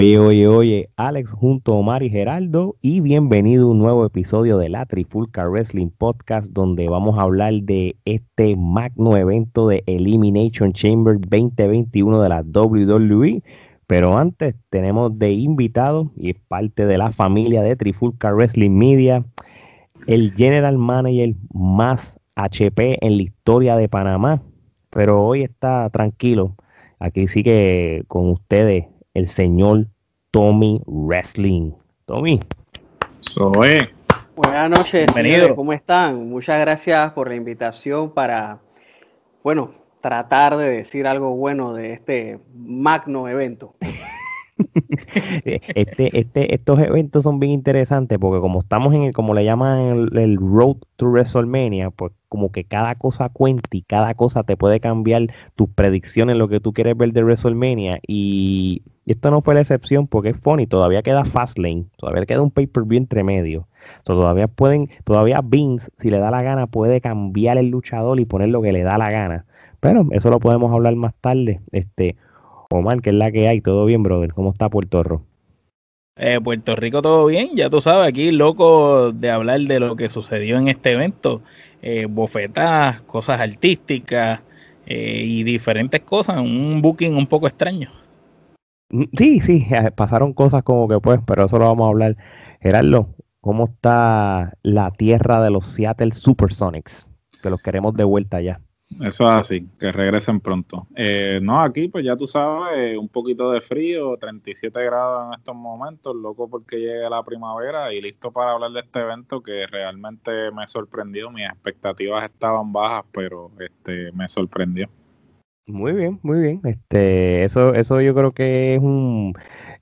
Oye, oye, oye, Alex junto a Omar y Geraldo y bienvenido a un nuevo episodio de la Trifulca Wrestling Podcast donde vamos a hablar de este magno evento de Elimination Chamber 2021 de la WWE. Pero antes tenemos de invitado y es parte de la familia de Trifulca Wrestling Media, el general manager más HP en la historia de Panamá. Pero hoy está tranquilo. Aquí sigue con ustedes el señor Tommy Wrestling. Tommy. Soy. Buenas noches, Bienvenido. ¿cómo están? Muchas gracias por la invitación para, bueno, tratar de decir algo bueno de este magno evento. este, este, estos eventos son bien interesantes porque como estamos en el, como le llaman el, el, Road to WrestleMania, pues como que cada cosa cuenta y cada cosa te puede cambiar tus predicciones, lo que tú quieres ver de WrestleMania. Y esto no fue la excepción porque es funny, todavía queda Fastlane, todavía queda un pay-per-view entre medio. todavía pueden, todavía Vince, si le da la gana, puede cambiar el luchador y poner lo que le da la gana. Pero eso lo podemos hablar más tarde. Este, Omar, que es la que hay, todo bien, brother. ¿Cómo está Puerto Rico? Eh, Puerto Rico todo bien, ya tú sabes, aquí loco de hablar de lo que sucedió en este evento, eh, bofetas, cosas artísticas eh, y diferentes cosas, un booking un poco extraño. Mm, sí, sí, eh, pasaron cosas como que pues, pero eso lo vamos a hablar. Gerardo, ¿cómo está la tierra de los Seattle Supersonics? Que los queremos de vuelta ya. Eso es así, que regresen pronto. Eh, no, aquí pues ya tú sabes, un poquito de frío, 37 grados en estos momentos, loco porque llegue la primavera y listo para hablar de este evento que realmente me sorprendió, mis expectativas estaban bajas, pero este me sorprendió. Muy bien, muy bien. Este, eso, eso yo creo que es un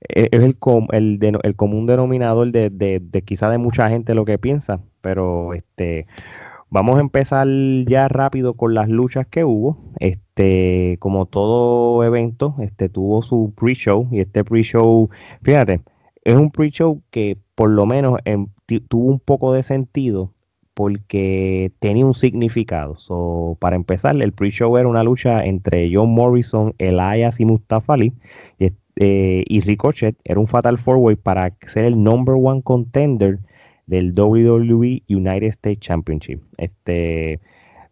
e, es el, el, el común denominador de, de, de quizá de mucha gente lo que piensa, pero este Vamos a empezar ya rápido con las luchas que hubo. Este, como todo evento, este tuvo su pre-show y este pre-show, fíjate, es un pre-show que por lo menos tuvo un poco de sentido porque tenía un significado. So, para empezar, el pre-show era una lucha entre John Morrison, Elias y Mustafa Ali. Y, eh, Ricochet era un Fatal Four Way para ser el number one contender del WWE United States Championship. Este,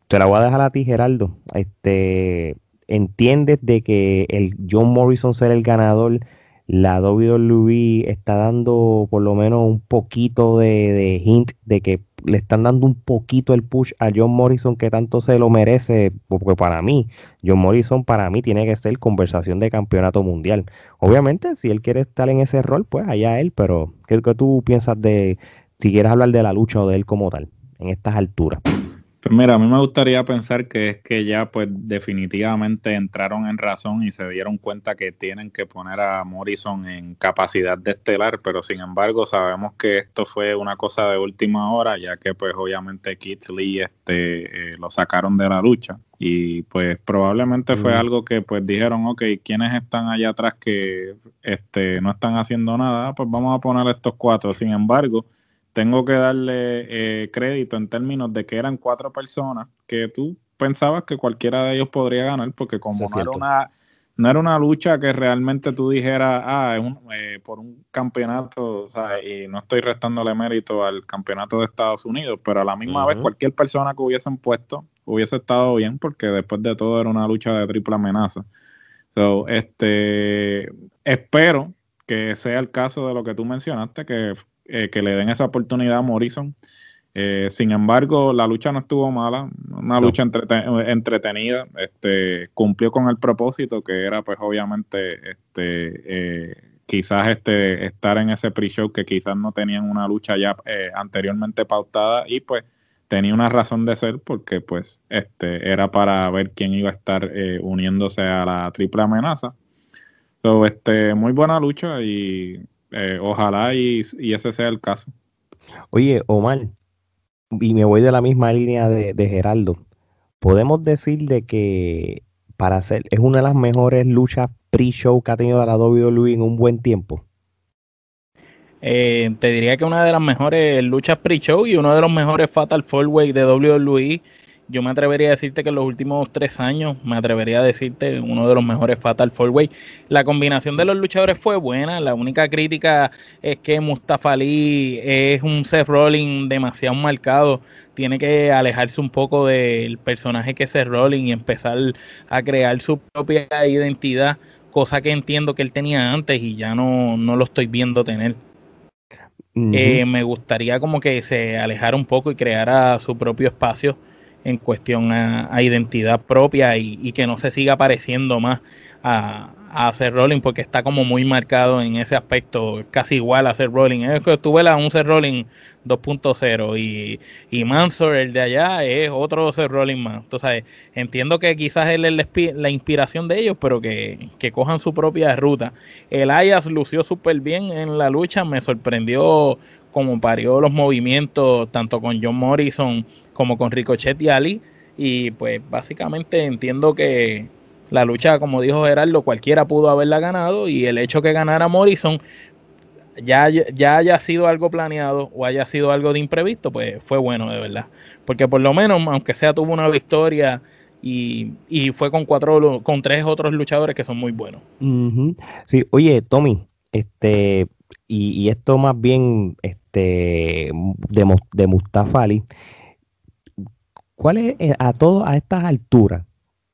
te la voy a dejar a ti, Geraldo. Este, ¿entiendes de que el John Morrison ser el ganador? La WWE está dando por lo menos un poquito de, hint de que le están dando un poquito el push a John Morrison que tanto se lo merece, porque para mí, John Morrison para mí tiene que ser conversación de campeonato mundial. Obviamente, si él quiere estar en ese rol, pues allá él, pero ¿qué, qué tú piensas de, si quieres hablar de la lucha o de él como tal, en estas alturas. Pues mira, a mí me gustaría pensar que es que ya pues definitivamente entraron en razón y se dieron cuenta que tienen que poner a Morrison en capacidad de estelar, pero sin embargo sabemos que esto fue una cosa de última hora, ya que pues obviamente Keith Lee este, eh, lo sacaron de la lucha. Y pues probablemente fue algo que pues dijeron, ok, ¿quiénes están allá atrás que este, no están haciendo nada? Pues vamos a poner estos cuatro, sin embargo tengo que darle eh, crédito en términos de que eran cuatro personas que tú pensabas que cualquiera de ellos podría ganar, porque como no era, una, no era una lucha que realmente tú dijeras, ah, es un, eh, por un campeonato, o sea, y no estoy restándole mérito al campeonato de Estados Unidos, pero a la misma vez cualquier persona que hubiesen puesto hubiese estado bien, porque después de todo era una lucha de triple amenaza. So, este, espero que sea el caso de lo que tú mencionaste, que eh, que le den esa oportunidad a Morrison. Eh, sin embargo, la lucha no estuvo mala, una lucha entretenida, este, cumplió con el propósito que era pues obviamente este, eh, quizás este, estar en ese pre-show que quizás no tenían una lucha ya anteriormente pautada y pues tenía una razón de ser porque pues este, era para ver quién iba a estar uniéndose a la triple amenaza. So, este, muy buena lucha y eh, ojalá y, ese sea el caso. Oye, Omar, y me voy de la misma línea de, Geraldo. Podemos decir de que para hacer es una de las mejores luchas pre-show que ha tenido la WWE en un buen tiempo. Eh, te diría que una de las mejores luchas pre-show y uno de los mejores Fatal Four Way de WWE yo me atrevería a decirte que en los últimos tres años, me atrevería a decirte uno de los mejores Fatal Four Way. La combinación de los luchadores fue buena. La única crítica es que Mustafa Ali es un Seth Rollins demasiado marcado. Tiene que alejarse un poco del personaje que es Seth Rollins y empezar a crear su propia identidad, cosa que entiendo que él tenía antes y ya no, no lo estoy viendo tener. Eh, me gustaría como que se alejara un poco y creara su propio espacio en cuestión a, identidad propia y, que no se siga pareciendo más a, a hacer rolling porque está como muy marcado en ese aspecto, casi igual a hacer rolling. Es que tuve la un ser rolling 2.0 y, y Mansor, el de allá, es otro ser rolling más. Entonces, entiendo que quizás él es la, inspiración de ellos, pero que, cojan su propia ruta. El Ayas lució súper bien en la lucha, me sorprendió como parió los movimientos, tanto con John Morrison como con Ricochet y Ali. Y pues básicamente entiendo que, la lucha, como dijo Gerardo, cualquiera pudo haberla ganado y el hecho que ganara Morrison ya, ya haya sido algo planeado o haya sido algo de imprevisto, pues fue bueno de verdad. Porque por lo menos, aunque sea, tuvo una victoria y, fue con cuatro, con tres otros luchadores que son muy buenos. Sí, oye, Tommy, este, y, esto más bien este, de, de Mustafa Ali, ¿cuál es eh, a todo a estas alturas?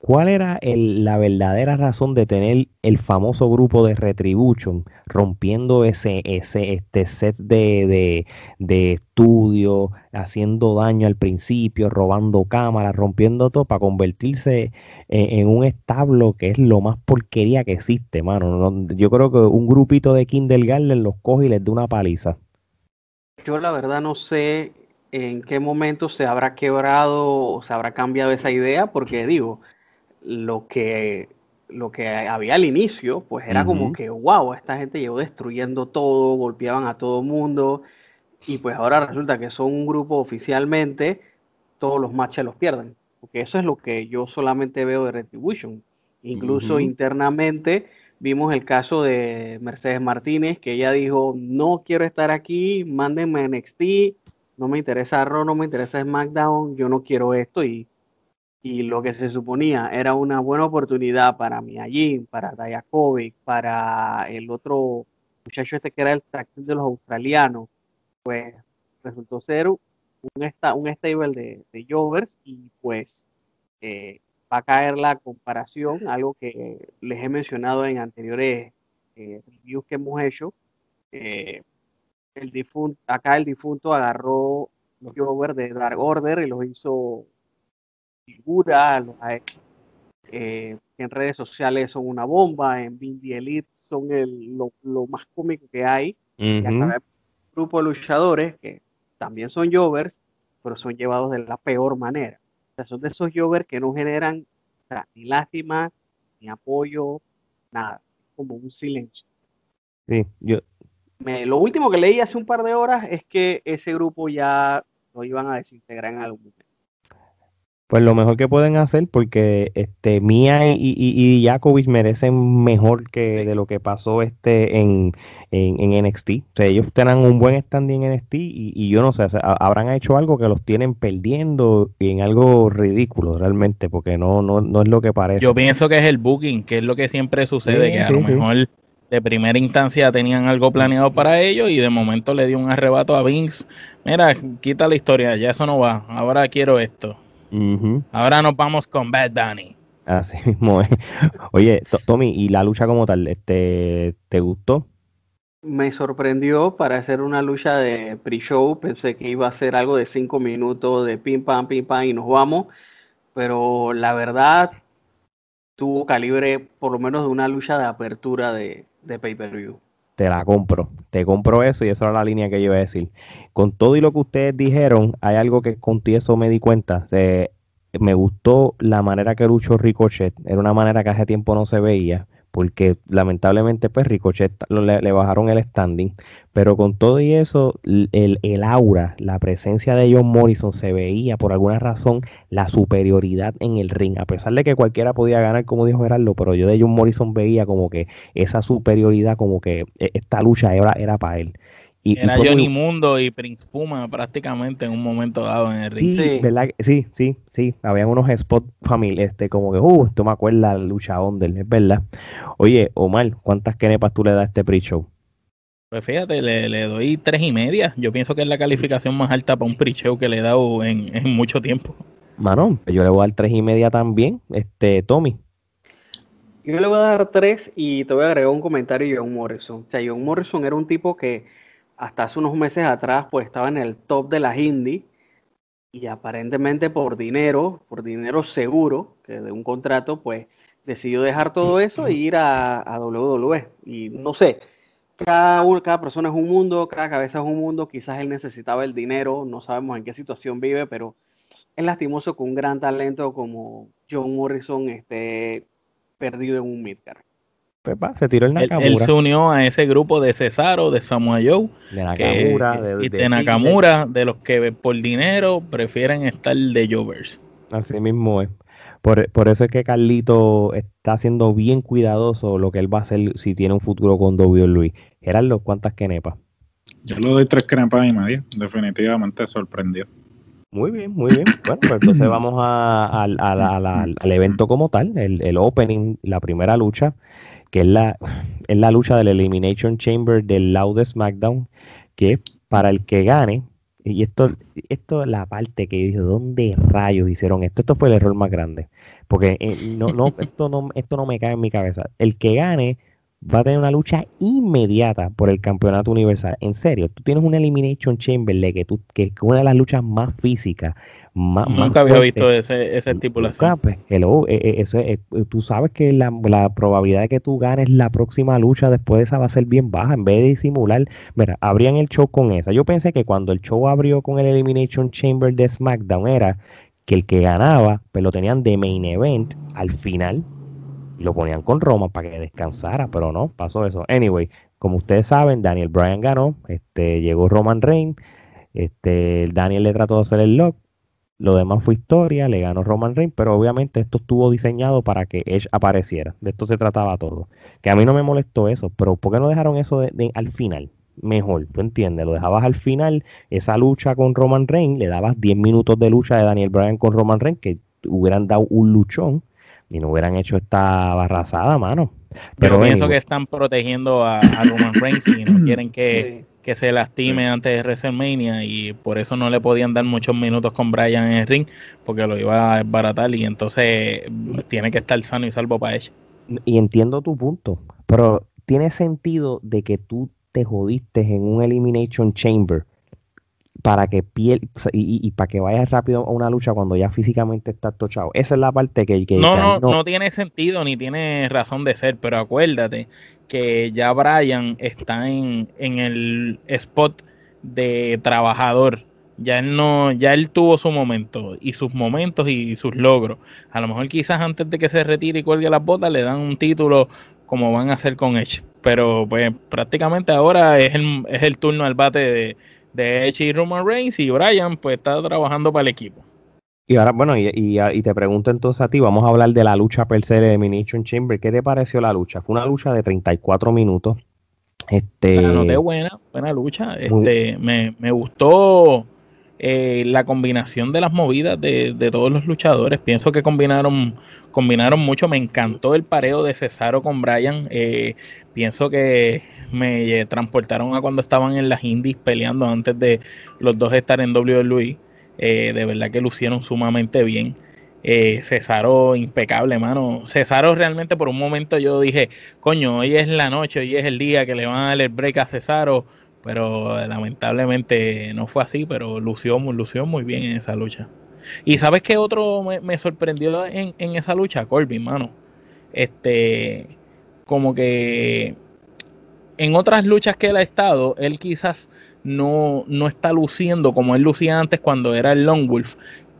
¿Cuál era la verdadera razón de tener el famoso grupo de Retribution rompiendo ese, ese este set de, estudio, haciendo daño al principio, robando cámaras, rompiendo todo para convertirse en, un establo que es lo más porquería que existe, mano? yo creo que un grupito de kindergarten los coge y les da una paliza. Yo la verdad no sé en qué momento se habrá quebrado o se habrá cambiado esa idea, porque digo, lo que, lo que había al inicio, pues era como que, wow, esta gente llegó destruyendo todo, golpeaban a todo mundo, y pues ahora resulta que son un grupo oficialmente, todos los matches los pierden, porque eso es lo que yo solamente veo de Retribution. Incluso internamente vimos el caso de Mercedes Martínez, que ella dijo, no quiero estar aquí, mándenme a NXT, no me interesa Raw, no me interesa SmackDown, yo no quiero esto, y y lo que se suponía era una buena oportunidad para allí, para Dayakovic, para el otro muchacho este que era el tractor de los australianos, pues resultó ser un, un stable de, de Jovers y pues eh, va a caer la comparación, algo que les he mencionado en anteriores eh, reviews que hemos hecho. Eh, el difunto, acá el difunto agarró los Jovers de Dark Order y los hizo figuras, eh, en redes sociales son una bomba, en Bindi Elite son el, lo, más cómico que hay. Y acá hay un grupo de luchadores que también son jovers, pero son llevados de la peor manera. O sea, son de esos jovers que no generan ni lástima, ni apoyo, nada, como un silencio. Sí, yo. Lo último que leí hace un par de horas es que ese grupo ya lo iban a desintegrar en algún momento pues lo mejor que pueden hacer, porque este Mia y, y, merecen mejor que de lo que pasó este en, en, NXT. O sea, ellos tienen un buen standing en NXT y, yo no sé, habrán hecho algo que los tienen perdiendo y en algo ridículo realmente, porque no, no, no es lo que parece. Yo pienso que es el booking, que es lo que siempre sucede, que a lo mejor de primera instancia tenían algo planeado para ellos y de momento le dio un arrebato a Vince. Mira, quita la historia, ya eso no va, ahora quiero esto Ahora nos vamos con Bad Bunny. Así mismo Oye, Tommy, ¿y la lucha como tal, este, te gustó? Me sorprendió para hacer una lucha de pre-show. Pensé que iba a ser algo de cinco minutos de pim pam, pim pam y nos vamos. Pero la verdad, tuvo calibre por lo menos de una lucha de apertura de, de pay-per-view te la compro, te compro eso y esa era la línea que yo iba a decir. Con todo y lo que ustedes dijeron, hay algo que con eso me di cuenta. me gustó la manera que luchó Ricochet, era una manera que hace tiempo no se veía porque lamentablemente pues Ricochet le, bajaron el standing, pero con todo y eso, el, el, aura, la presencia de John Morrison se veía por alguna razón la superioridad en el ring, a pesar de que cualquiera podía ganar, como dijo Gerardo, pero yo de John Morrison veía como que esa superioridad, como que e, esta lucha era, era para él. Era Johnny Mundo y Prince Puma prácticamente en un momento dado en el ring. Sí, ¿verdad? Sí, sí, sí. Habían unos spots familiares, este, como que, uh, esto me acuerda la lucha Under, es verdad. Oye, Omar, ¿cuántas kenepas tú le das a este pre-show? Pues fíjate, le, doy tres y media. Yo pienso que es la calificación más alta para un pre-show que le he dado en, mucho tiempo. Mano, yo le voy a dar tres y media también. Este, Tommy. Yo le voy a dar tres y te voy a agregar un comentario de John Morrison. O sea, John Morrison era un tipo que hasta hace unos meses atrás pues estaba en el top de las indie y aparentemente por dinero, por dinero seguro, que de un contrato, pues decidió dejar todo eso e ir a, a WWE. Y no sé, cada, cada persona es un mundo, cada cabeza es un mundo, quizás él necesitaba el dinero, no sabemos en qué situación vive, pero es lastimoso que un gran talento como John Morrison esté perdido en un midcard. Pues se tiró el Nakamura. Él, se unió a ese grupo de Cesaro, de Samoa Joe, de Nakamura, de, y de, Nakamura, de los que por dinero prefieren estar de Jovers. Así mismo es. Por, por, eso es que Carlito está siendo bien cuidadoso lo que él va a hacer si tiene un futuro con WWE. Gerardo, ¿cuántas kenepas? Yo le doy tres kenepas y media. Definitivamente sorprendió. Muy bien, muy bien. Bueno, pues entonces vamos al evento como tal, el, el, opening, la primera lucha, que es la, es la lucha del Elimination Chamber del Loudest SmackDown, que para el que gane, y esto, esto es la parte que yo dije, ¿dónde rayos hicieron esto? Esto fue el error más grande. Porque eh, no, no, esto, no, esto no me cae en mi cabeza. El que gane va a tener una lucha inmediata por el campeonato universal. En serio, tú tienes una Elimination Chamber que, tú, que es una de las luchas más físicas. Más, Nunca había visto ese, esa estipulación. Pues, hello, eh, eh, eso tú sabes que la, probabilidad de que tú ganes la próxima lucha después de esa va a ser bien baja. En vez de disimular, mira, abrían el show con esa. Yo pensé que cuando el show abrió con el Elimination Chamber de SmackDown era que el que ganaba, pues lo tenían de main event al final lo ponían con Roma para que descansara, pero no, pasó eso. Anyway, como ustedes saben, Daniel Bryan ganó, este, llegó Roman Reigns, este, Daniel le trató de hacer el lock, lo demás fue historia, le ganó Roman Reigns, pero obviamente esto estuvo diseñado para que Edge apareciera. De esto se trataba todo. Que a mí no me molestó eso, pero ¿por qué no dejaron eso de, al final? Mejor, ¿tú entiendes? Lo dejabas al final, esa lucha con Roman Reigns, le dabas 10 minutos de lucha de Daniel Bryan con Roman Reigns, que hubieran dado un luchón y no hubieran hecho esta barrazada, mano. Pero pienso que están protegiendo a, Roman Reigns y no quieren que, se lastime antes de WrestleMania y por eso no le podían dar muchos minutos con Bryan en el ring porque lo iba a desbaratar y entonces tiene que estar sano y salvo para ella. Y entiendo tu punto, pero tiene sentido de que tú te jodiste en un Elimination Chamber para que piel y, para que vayas rápido a una lucha cuando ya físicamente estás tochado. Esa es la parte que, que no, no, no, tiene sentido ni tiene razón de ser, pero acuérdate que ya Brian está en, en el spot de trabajador. Ya él no, ya él tuvo su momento y sus momentos y sus logros. A lo mejor quizás antes de que se retire y cuelgue las botas le dan un título como van a hacer con Edge. Pero pues prácticamente ahora es el, es el turno al bate de, de Edge y Roman Reigns y Brian pues está trabajando para el equipo. Y ahora, bueno, y, te pregunto entonces a ti, vamos a hablar de la lucha per se de Elimination Chamber. ¿Qué te pareció la lucha? Fue una lucha de 34 minutos. Este, la buena, buena lucha. Este, me, me gustó eh, la combinación de las movidas de, todos los luchadores. Pienso que combinaron, combinaron mucho. Me encantó el pareo de Cesaro con Brian. Eh, pienso que me transportaron a cuando estaban en las indies peleando antes de los dos estar en WWE. Eh, de verdad que lucieron sumamente bien. Cesaro impecable, mano. Cesaro realmente por un momento yo dije, coño, hoy es la noche, hoy es el día que le van a dar el break a Cesaro pero lamentablemente no fue así, pero lució, lució muy bien en esa lucha. Y sabes qué otro me, sorprendió en, esa lucha, Corbin, mano. Este, como que en otras luchas que él ha estado, él quizás no, no está luciendo como él lucía antes cuando era el Long Wolf.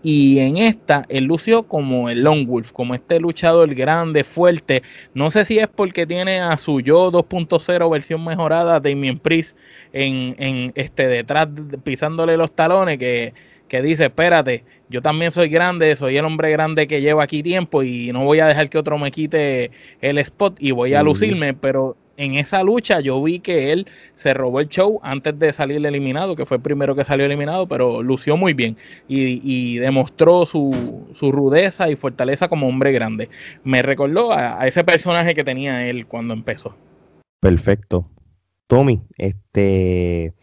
Y en esta, él lució como el Long Wolf, como este luchador grande, fuerte. No sé si es porque tiene a su yo 2.0 versión mejorada, Damien Priest, en, en este detrás, pisándole los talones, que, que dice, espérate, yo también soy grande, soy el hombre grande que lleva aquí tiempo y no voy a dejar que otro me quite el spot y voy a lucirme, pero en esa lucha yo vi que él se robó el show antes de salir eliminado, que fue el primero que salió eliminado, pero lució muy bien y, demostró su, rudeza y fortaleza como hombre grande. Me recordó a, ese personaje que tenía él cuando empezó. Perfecto. Tommy, este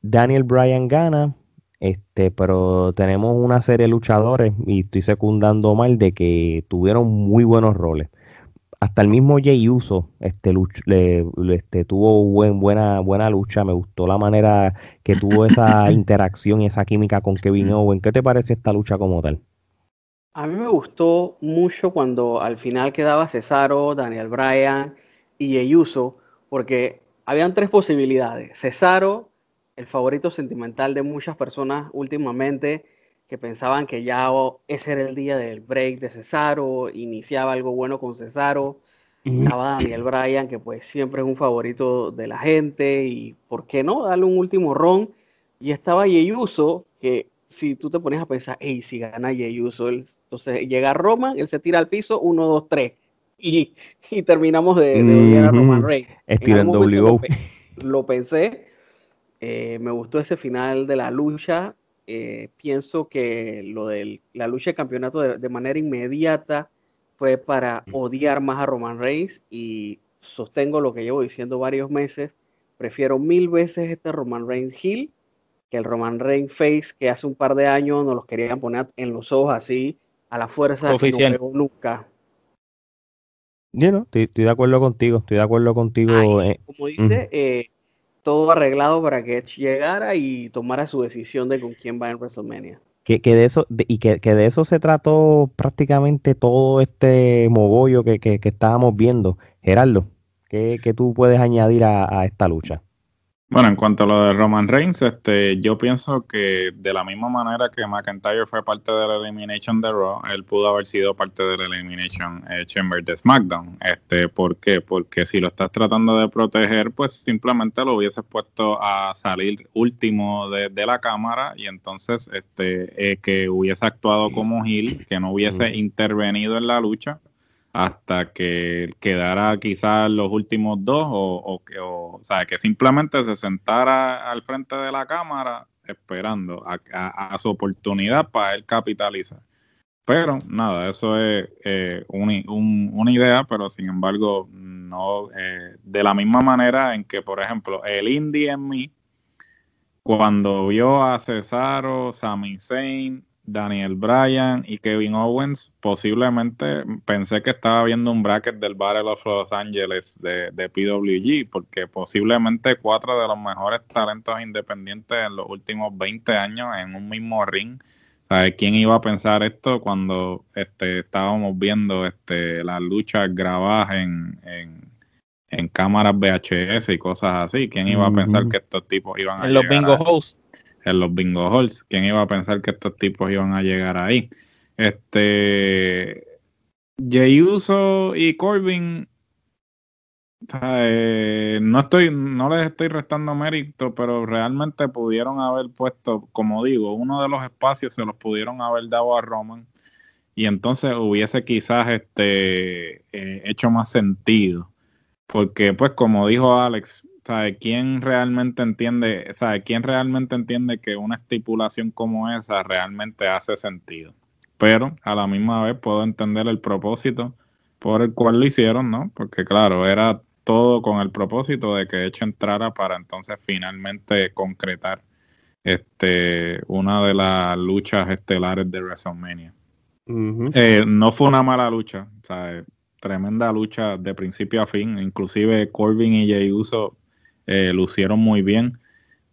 Daniel Bryan gana, este, pero tenemos una serie de luchadores y estoy secundando mal de que tuvieron muy buenos roles hasta el mismo Jay Uso este, le, este, tuvo buen, buena, buena lucha. Me gustó la manera que tuvo esa interacción y esa química con Kevin Owen. ¿Qué te parece esta lucha como tal? A mí me gustó mucho cuando al final quedaba Cesaro, Daniel Bryan y Jey Uso, porque habían tres posibilidades. Cesaro, el favorito sentimental de muchas personas últimamente, que pensaban que ya ese era el día del break de Cesaro, iniciaba algo bueno con Cesaro. Estaba Daniel Bryan, que pues siempre es un favorito de la gente, y por qué no darle un último ron. Y estaba Yeyuso, que si tú te pones a pensar, hey, si gana Yeyuso, entonces llega Roman, él se tira al piso, uno, dos, tres, y, y terminamos de, de a Roman Reigns. Estirando Lo, lo, pensé, eh, me gustó ese final de la lucha, eh, pienso que lo de la lucha de campeonato de, manera inmediata fue para odiar más a Roman Reigns y sostengo lo que llevo diciendo varios meses. Prefiero mil veces este Roman Reigns Hill que el Roman Reigns Face que hace un par de años nos los querían poner en los ojos así a la fuerza Oficial. que nunca. Yo estoy, de acuerdo contigo, estoy de acuerdo contigo. Eh, como dice, eh, todo arreglado para que Edge llegara y tomara su decisión de con quién va en WrestleMania. Que, de eso, y que, de eso se trató prácticamente todo este mogollo que, que, estábamos viendo. Gerardo, ¿qué, tú puedes añadir a esta lucha? Bueno, en cuanto a lo de Roman Reigns, este, yo pienso que de la misma manera que McIntyre fue parte de la Elimination de Raw, él pudo haber sido parte de la Elimination eh, Chamber de SmackDown. Este, ¿Por qué? Porque si lo estás tratando de proteger, pues simplemente lo hubieses puesto a salir último de, la cámara y entonces este, eh, que hubiese actuado como heel, que no hubiese intervenido en la lucha hasta que quedara quizás los últimos dos o, que, o, sea, que simplemente se sentara al frente de la cámara esperando a, su oportunidad para él capitalizar. Pero nada, eso es eh, una idea, pero sin embargo, no eh, de la misma manera en que, por ejemplo, el indie en mí, cuando vio a Cesaro, Sami Zayn Daniel Bryan y Kevin Owens. Posiblemente pensé que estaba viendo un bracket del Battle of Los Angeles de, de, PWG, porque posiblemente cuatro de los mejores talentos independientes en los últimos 20 años en un mismo ring. ¿Quién iba a pensar esto cuando este, estábamos viendo este, las luchas grabadas en, en, cámaras VHS y cosas así? ¿Quién iba a pensar que estos tipos iban a... En los bingo hosts en los bingo halls. ¿Quién iba a pensar que estos tipos iban a llegar ahí? Este. Jey Uso y Corbin. No estoy, no les estoy restando mérito, pero realmente pudieron haber puesto, como digo, uno de los espacios se los pudieron haber dado a Roman y entonces hubiese quizás este eh, hecho más sentido. Porque, pues, como dijo Alex, ¿sabe? ¿Quién realmente entiende, sabe? ¿Quién realmente entiende que una estipulación como esa realmente hace sentido? Pero a la misma vez puedo entender el propósito por el cual lo hicieron, ¿no? Porque claro, era todo con el propósito de que Edge entrara para entonces finalmente concretar este una de las luchas estelares de WrestleMania. Eh, no fue una mala lucha, ¿sabe? tremenda lucha de principio a fin, inclusive Corbin y Jey Uso eh, lucieron muy bien.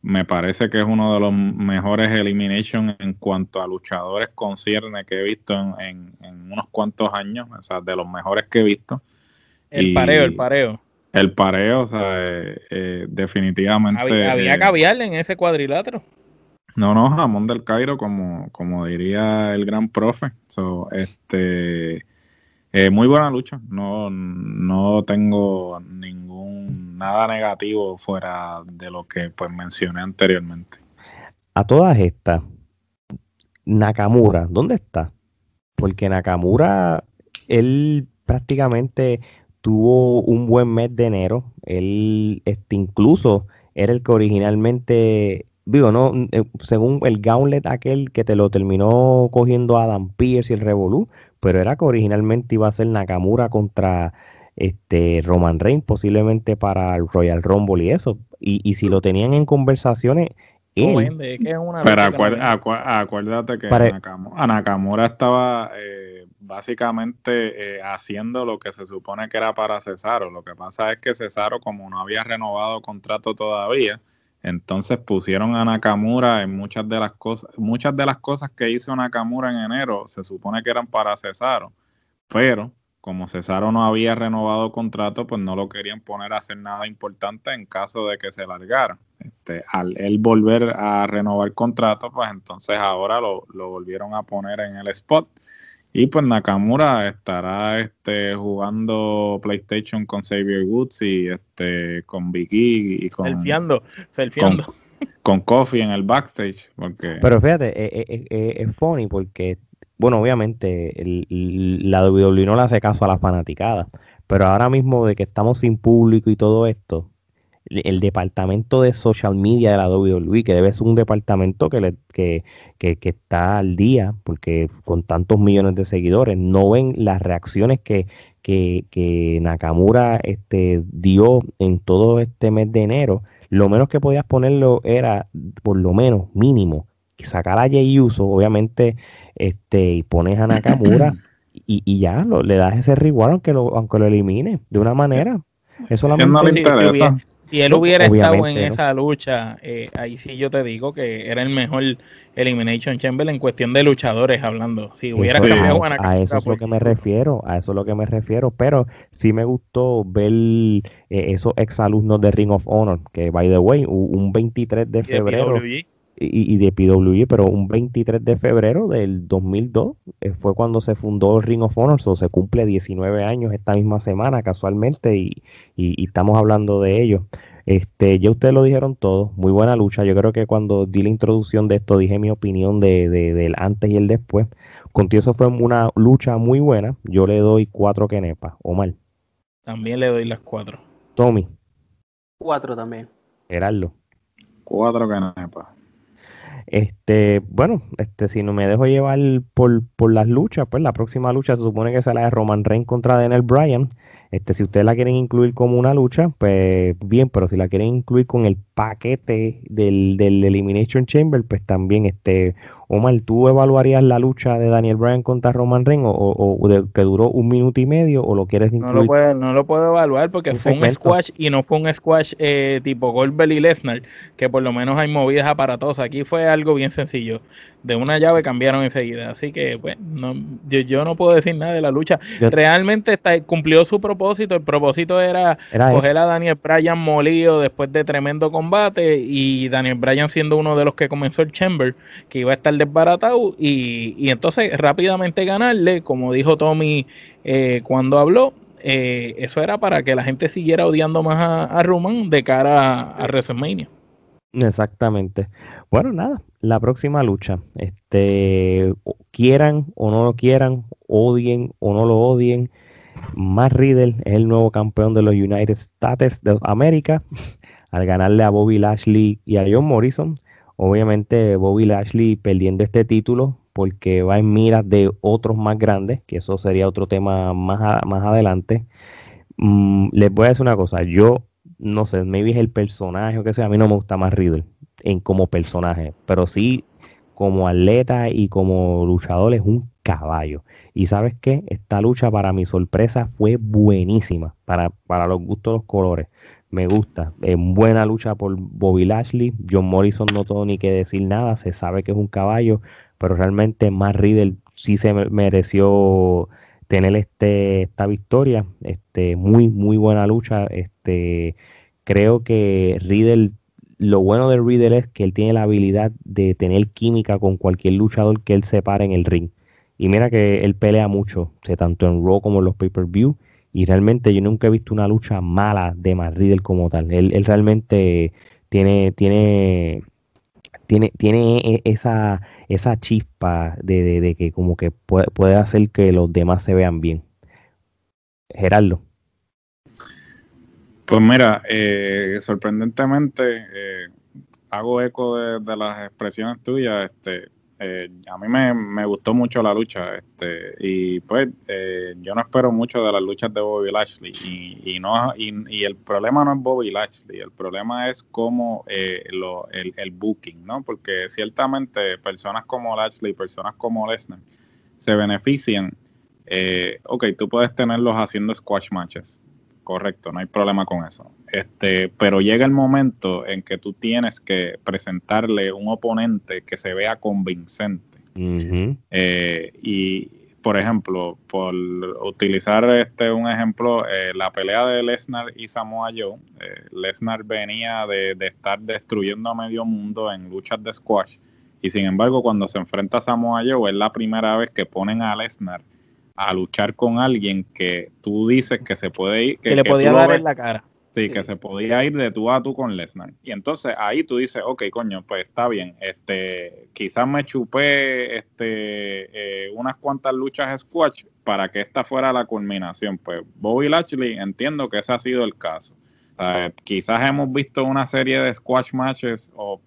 Me parece que es uno de los mejores Elimination en cuanto a luchadores concierne que he visto en, unos cuantos años, o sea, de los mejores que he visto. El pareo, el pareo. El pareo, o sea, eh, eh, definitivamente. Había, había caviar en ese cuadrilátero. No, no, jamón del Cairo, como, como diría el gran profe. So, este, muy buena lucha. No, no tengo ningún nada negativo fuera de lo que pues mencioné anteriormente. A todas estas, Nakamura, ¿dónde está? Porque Nakamura, él prácticamente tuvo un buen mes de enero. Él este, incluso era el que originalmente, digo, no, eh, según el gauntlet aquel que te lo terminó cogiendo Adam Pierce y el Revolu, pero era que originalmente iba a ser Nakamura contra este Roman Reigns, posiblemente para el Royal Rumble y eso. Y, y si lo tenían en conversaciones, pero acuérdate que Nakamura, estaba eh, básicamente eh, haciendo lo que se supone que era para Cesaro. Lo que pasa es que Cesaro, como no había renovado contrato todavía, entonces pusieron a Nakamura en muchas de las cosas, muchas de las cosas que hizo Nakamura en enero se supone que eran para Cesaro, pero como Cesaro no había renovado contrato, pues no lo querían poner a hacer nada importante en caso de que se largara. Este, al él volver a renovar contrato, pues entonces ahora lo, volvieron a poner en el spot. Y pues Nakamura estará este, jugando PlayStation con Xavier Woods y este, con Vicky y con. Selfiando, Con, con Coffee en el backstage. Porque... Pero fíjate, es, es, es funny porque, bueno, obviamente el, la WWE no le hace caso a la fanaticada. Pero ahora mismo de que estamos sin público y todo esto, el departamento de social media de la WWE, que debe ser un departamento que, le, que, que, está al día, porque con tantos millones de seguidores, no ven las reacciones que, que, que Nakamura este, dio en todo este mes de enero. Lo menos que podías ponerlo era, por lo menos, mínimo, sacar a Jey Uso, obviamente, este, y pones a Nakamura y, y ya lo, le das ese reward aunque lo, aunque lo elimine de una manera. Eso no le interesa. Si él hubiera estado en esa lucha, eh, ahí sí yo te digo que era el mejor Elimination Chamber en cuestión de luchadores hablando. Si hubiera cambiado a, a, eso es lo que me refiero, a eso es lo que me refiero. Pero sí me gustó ver eh, esos exalumnos de Ring of Honor, que by the way, un 23 de febrero. Y, y, de PWG, pero un 23 de febrero del 2002 eh, fue cuando se fundó Ring of Honor, o se cumple 19 años esta misma semana casualmente y, y, estamos hablando de ello. Este, ya ustedes lo dijeron todo, muy buena lucha. Yo creo que cuando di la introducción de esto dije mi opinión de, del antes y el después. Contigo eso fue una lucha muy buena. Yo le doy cuatro quenepas. Omar. También le doy las cuatro. Tommy. Cuatro también. Gerardo. Cuatro quenepas. Este, bueno, este, si no me dejo llevar por, por las luchas, pues la próxima lucha se supone que será de Roman Reigns contra Daniel Bryan. Este, si ustedes la quieren incluir como una lucha, pues bien, pero si la quieren incluir con el paquete del, del Elimination Chamber, pues también este, Omar, ¿tú evaluarías la lucha de Daniel Bryan contra Roman Reigns o, que duró un minuto y medio o lo quieres incluir? No lo puedo, no lo puedo evaluar porque fue un squash y no fue un squash eh, tipo Goldberg y Lesnar, que por lo menos hay movidas aparatosas. Aquí fue algo bien sencillo. De una llave cambiaron enseguida. Así que, pues, no, yo, no puedo decir nada de la lucha. Realmente está, cumplió su propósito. El propósito era, coger a Daniel Bryan molido después de tremendo combate y Daniel Bryan siendo uno de los que comenzó el Chamber, que iba a estar desbaratado y, y entonces rápidamente ganarle, como dijo Tommy eh, cuando habló, eh, eso era para que la gente siguiera odiando más a, Roman de cara a, WrestleMania. Exactamente. Bueno, nada, la próxima lucha, este, quieran o no lo quieran, odien o no lo odien, Matt Riddle es el nuevo campeón de los United States de América al ganarle a Bobby Lashley y a John Morrison. Obviamente Bobby Lashley perdiendo este título porque va en miras de otros más grandes, que eso sería otro tema más, más adelante. Mm, les voy a decir una cosa, yo no sé, maybe es el personaje o que sea, a mí no me gusta más Riddle en como personaje, pero sí como atleta y como luchador es un caballo. Y sabes qué, esta lucha para mi sorpresa fue buenísima, para, para los gustos los colores me gusta. Es buena lucha por Bobby Lashley. John Morrison no todo ni que decir nada, se sabe que es un caballo, pero realmente Matt Riddle sí se mereció tener este esta victoria. Este muy muy buena lucha. Este creo que Riddle lo bueno de Riddle es que él tiene la habilidad de tener química con cualquier luchador que él se pare en el ring. Y mira que él pelea mucho, tanto en Raw como en los pay-per-view y realmente yo nunca he visto una lucha mala de Madrid como tal. Él, él realmente tiene, tiene, tiene, tiene e, esa, esa chispa de, de, que como que puede, puede, hacer que los demás se vean bien. Gerardo. Pues mira, eh, sorprendentemente eh, hago eco de, las expresiones tuyas. Este, eh, a mí me, gustó mucho la lucha, este, y pues yo no espero mucho de las luchas de Bobby Lashley y, no y, el problema no es Bobby Lashley, el problema es como lo, el, el, booking, ¿no? Porque ciertamente personas como Lashley, personas como Lesnar se benefician. ok, tú puedes tenerlos haciendo squash matches, correcto, no hay problema con eso. Este, pero llega el momento en que tú tienes que presentarle un oponente que se vea convincente. Eh, y, por ejemplo, por utilizar este un ejemplo, eh, la pelea de Lesnar y Samoa Joe, eh, Lesnar venía de, de, estar destruyendo a medio mundo en luchas de squash. Y sin embargo, cuando se enfrenta a Samoa Joe, es la primera vez que ponen a Lesnar a luchar con alguien que tú dices que se puede ir. Que, le podía dar en la cara. Sí, que se podía ir de tú a tú con Lesnar. Y entonces ahí tú dices, ok, coño, pues está bien. Este, quizás me chupé este, eh, unas cuantas luchas squash para que esta fuera la culminación. Pues Bobby Lashley, entiendo que ese ha sido el caso. quizás hemos visto una serie de squash matches o,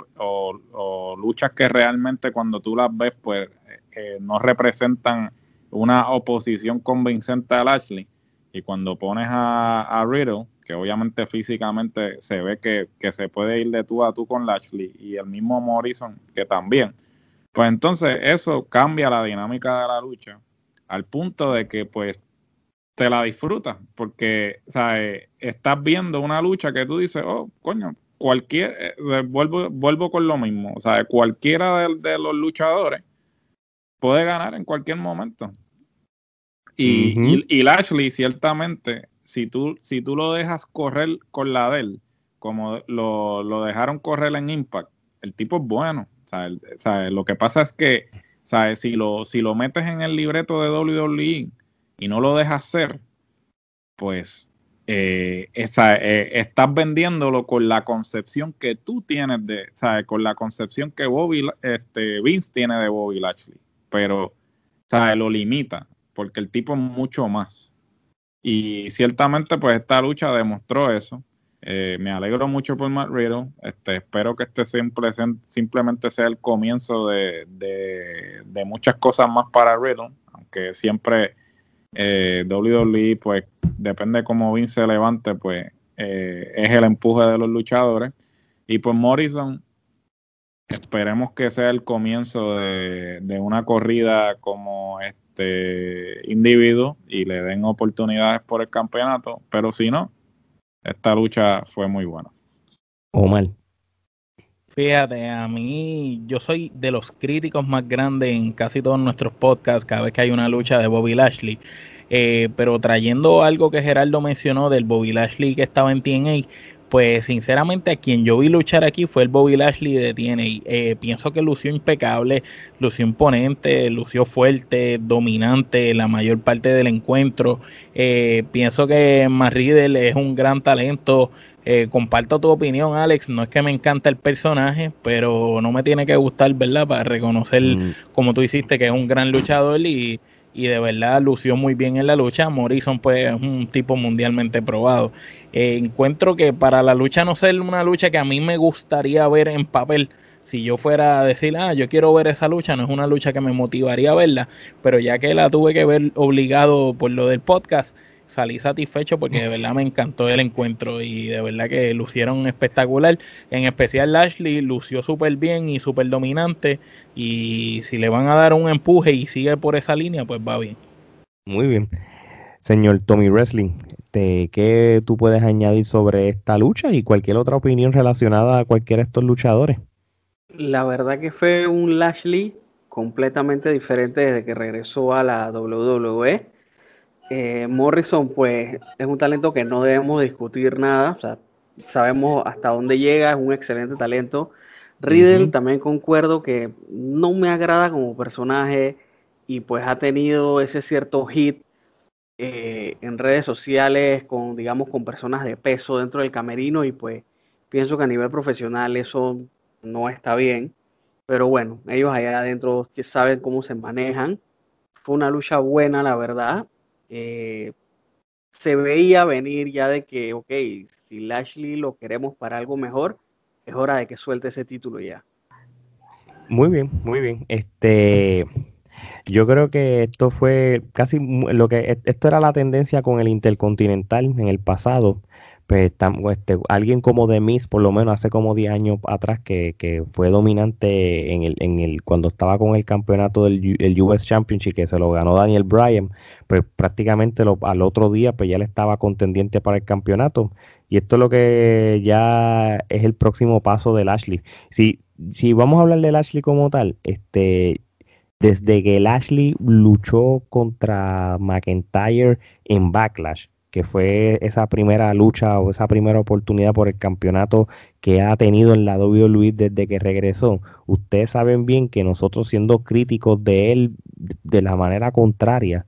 luchas que realmente cuando tú las ves, pues eh, no representan una oposición convincente a Lashley. Y cuando pones a, Riddle, que obviamente físicamente se ve que, se puede ir de tú a tú con Lashley, y el mismo Morrison, que también, pues entonces eso cambia la dinámica de la lucha al punto de que pues te la disfrutas, porque ¿sabes? estás viendo una lucha que tú dices, oh, coño, cualquier, eh, vuelvo, vuelvo con lo mismo, o sea, cualquiera de los luchadores puede ganar en cualquier momento. Y, y, Lashley, ciertamente, si tú, si tú lo dejas correr con la de él, como lo, dejaron correr en Impact, el tipo es bueno. Lo que pasa es que ¿sabes? Si, lo, si lo metes en el libreto de WWE y no lo dejas ser, pues eh, eh, estás vendiéndolo con la concepción que tú tienes de, ¿sabes? Con la concepción que Bobby, este, Vince tiene de Bobby Lashley. Pero, ¿sabes? Lo limita porque el tipo es mucho más. Y ciertamente, pues esta lucha demostró eso. Eh, me alegro mucho por Matt Riddle. Este, espero que este simple, simplemente sea el comienzo de, muchas cosas más para Riddle, aunque siempre eh, WWE, pues depende de cómo Vince se levante, pues eh, es el empuje de los luchadores. Y pues Morrison, esperemos que sea el comienzo de, de una corrida como este este individuo y le den oportunidades por el campeonato, pero si no, esta lucha fue muy buena. O mal. Fíjate, a mí yo soy de los críticos más grandes en casi todos nuestros podcasts cada vez que hay una lucha de Bobby Lashley. Eh, pero trayendo algo que Gerardo mencionó del Bobby Lashley que estaba en TNA, pues sinceramente a quien yo vi luchar aquí fue el Bobby Lashley de TNA. Eh, pienso que lució impecable, lució imponente, lució fuerte, dominante la mayor parte del encuentro. Eh, pienso que Matt es un gran talento. Eh, comparto tu opinión, Alex. No es que me encanta el personaje, pero no me tiene que gustar, ¿verdad? Para reconocer, mm. como tú hiciste, que es un gran luchador y y de verdad lució muy bien en la lucha. Morrison pues es un tipo mundialmente probado. Eh, encuentro que para la lucha no ser una lucha que a mí me gustaría ver en papel, si yo fuera a decir, ah, yo quiero ver esa lucha, no es una lucha que me motivaría a verla, pero ya que la tuve que ver obligado por lo del podcast, salí satisfecho porque de verdad me encantó el encuentro y de verdad que lucieron espectacular. En especial Lashley lució súper bien y súper dominante y si le van a dar un empuje y sigue por esa línea, pues va bien. Muy bien. Señor Tommy Wrestling, ¿qué tú puedes añadir sobre esta lucha y cualquier otra opinión relacionada a cualquiera de estos luchadores? La verdad que fue un Lashley completamente diferente desde que regresó a la WWE eh, Morrison, pues, es un talento que no debemos discutir nada. O sea, sabemos hasta dónde llega, es un excelente talento. Riddle también concuerdo que no me agrada como personaje y pues ha tenido ese cierto hit eh, en redes sociales con, digamos, con personas de peso dentro del camerino y pues pienso que a nivel profesional eso no está bien. Pero bueno, ellos allá adentro que saben cómo se manejan. Fue una lucha buena, la verdad. Eh, se veía venir ya de que, ok, si Lashley lo queremos para algo mejor, es hora de que suelte ese título ya. Muy bien, muy bien. Este, yo creo que esto fue casi lo que e, esto era la tendencia con el Intercontinental en el pasado. Pues este, alguien como Demis, por lo menos hace como 10 años atrás, que, que, fue dominante en el, en el, cuando estaba con el campeonato del el US Championship, que se lo ganó Daniel Bryan, pues prácticamente al otro día pues ya le estaba contendiente para el campeonato. Y esto es lo que ya es el próximo paso del Ashley. Si, si vamos a hablar del Ashley como tal, este, desde que Lashley luchó contra McIntyre en Backlash, que fue esa primera lucha o esa primera oportunidad por el campeonato que ha tenido en la WWE desde que regresó. Ustedes saben bien que nosotros siendo críticos de él de la manera contraria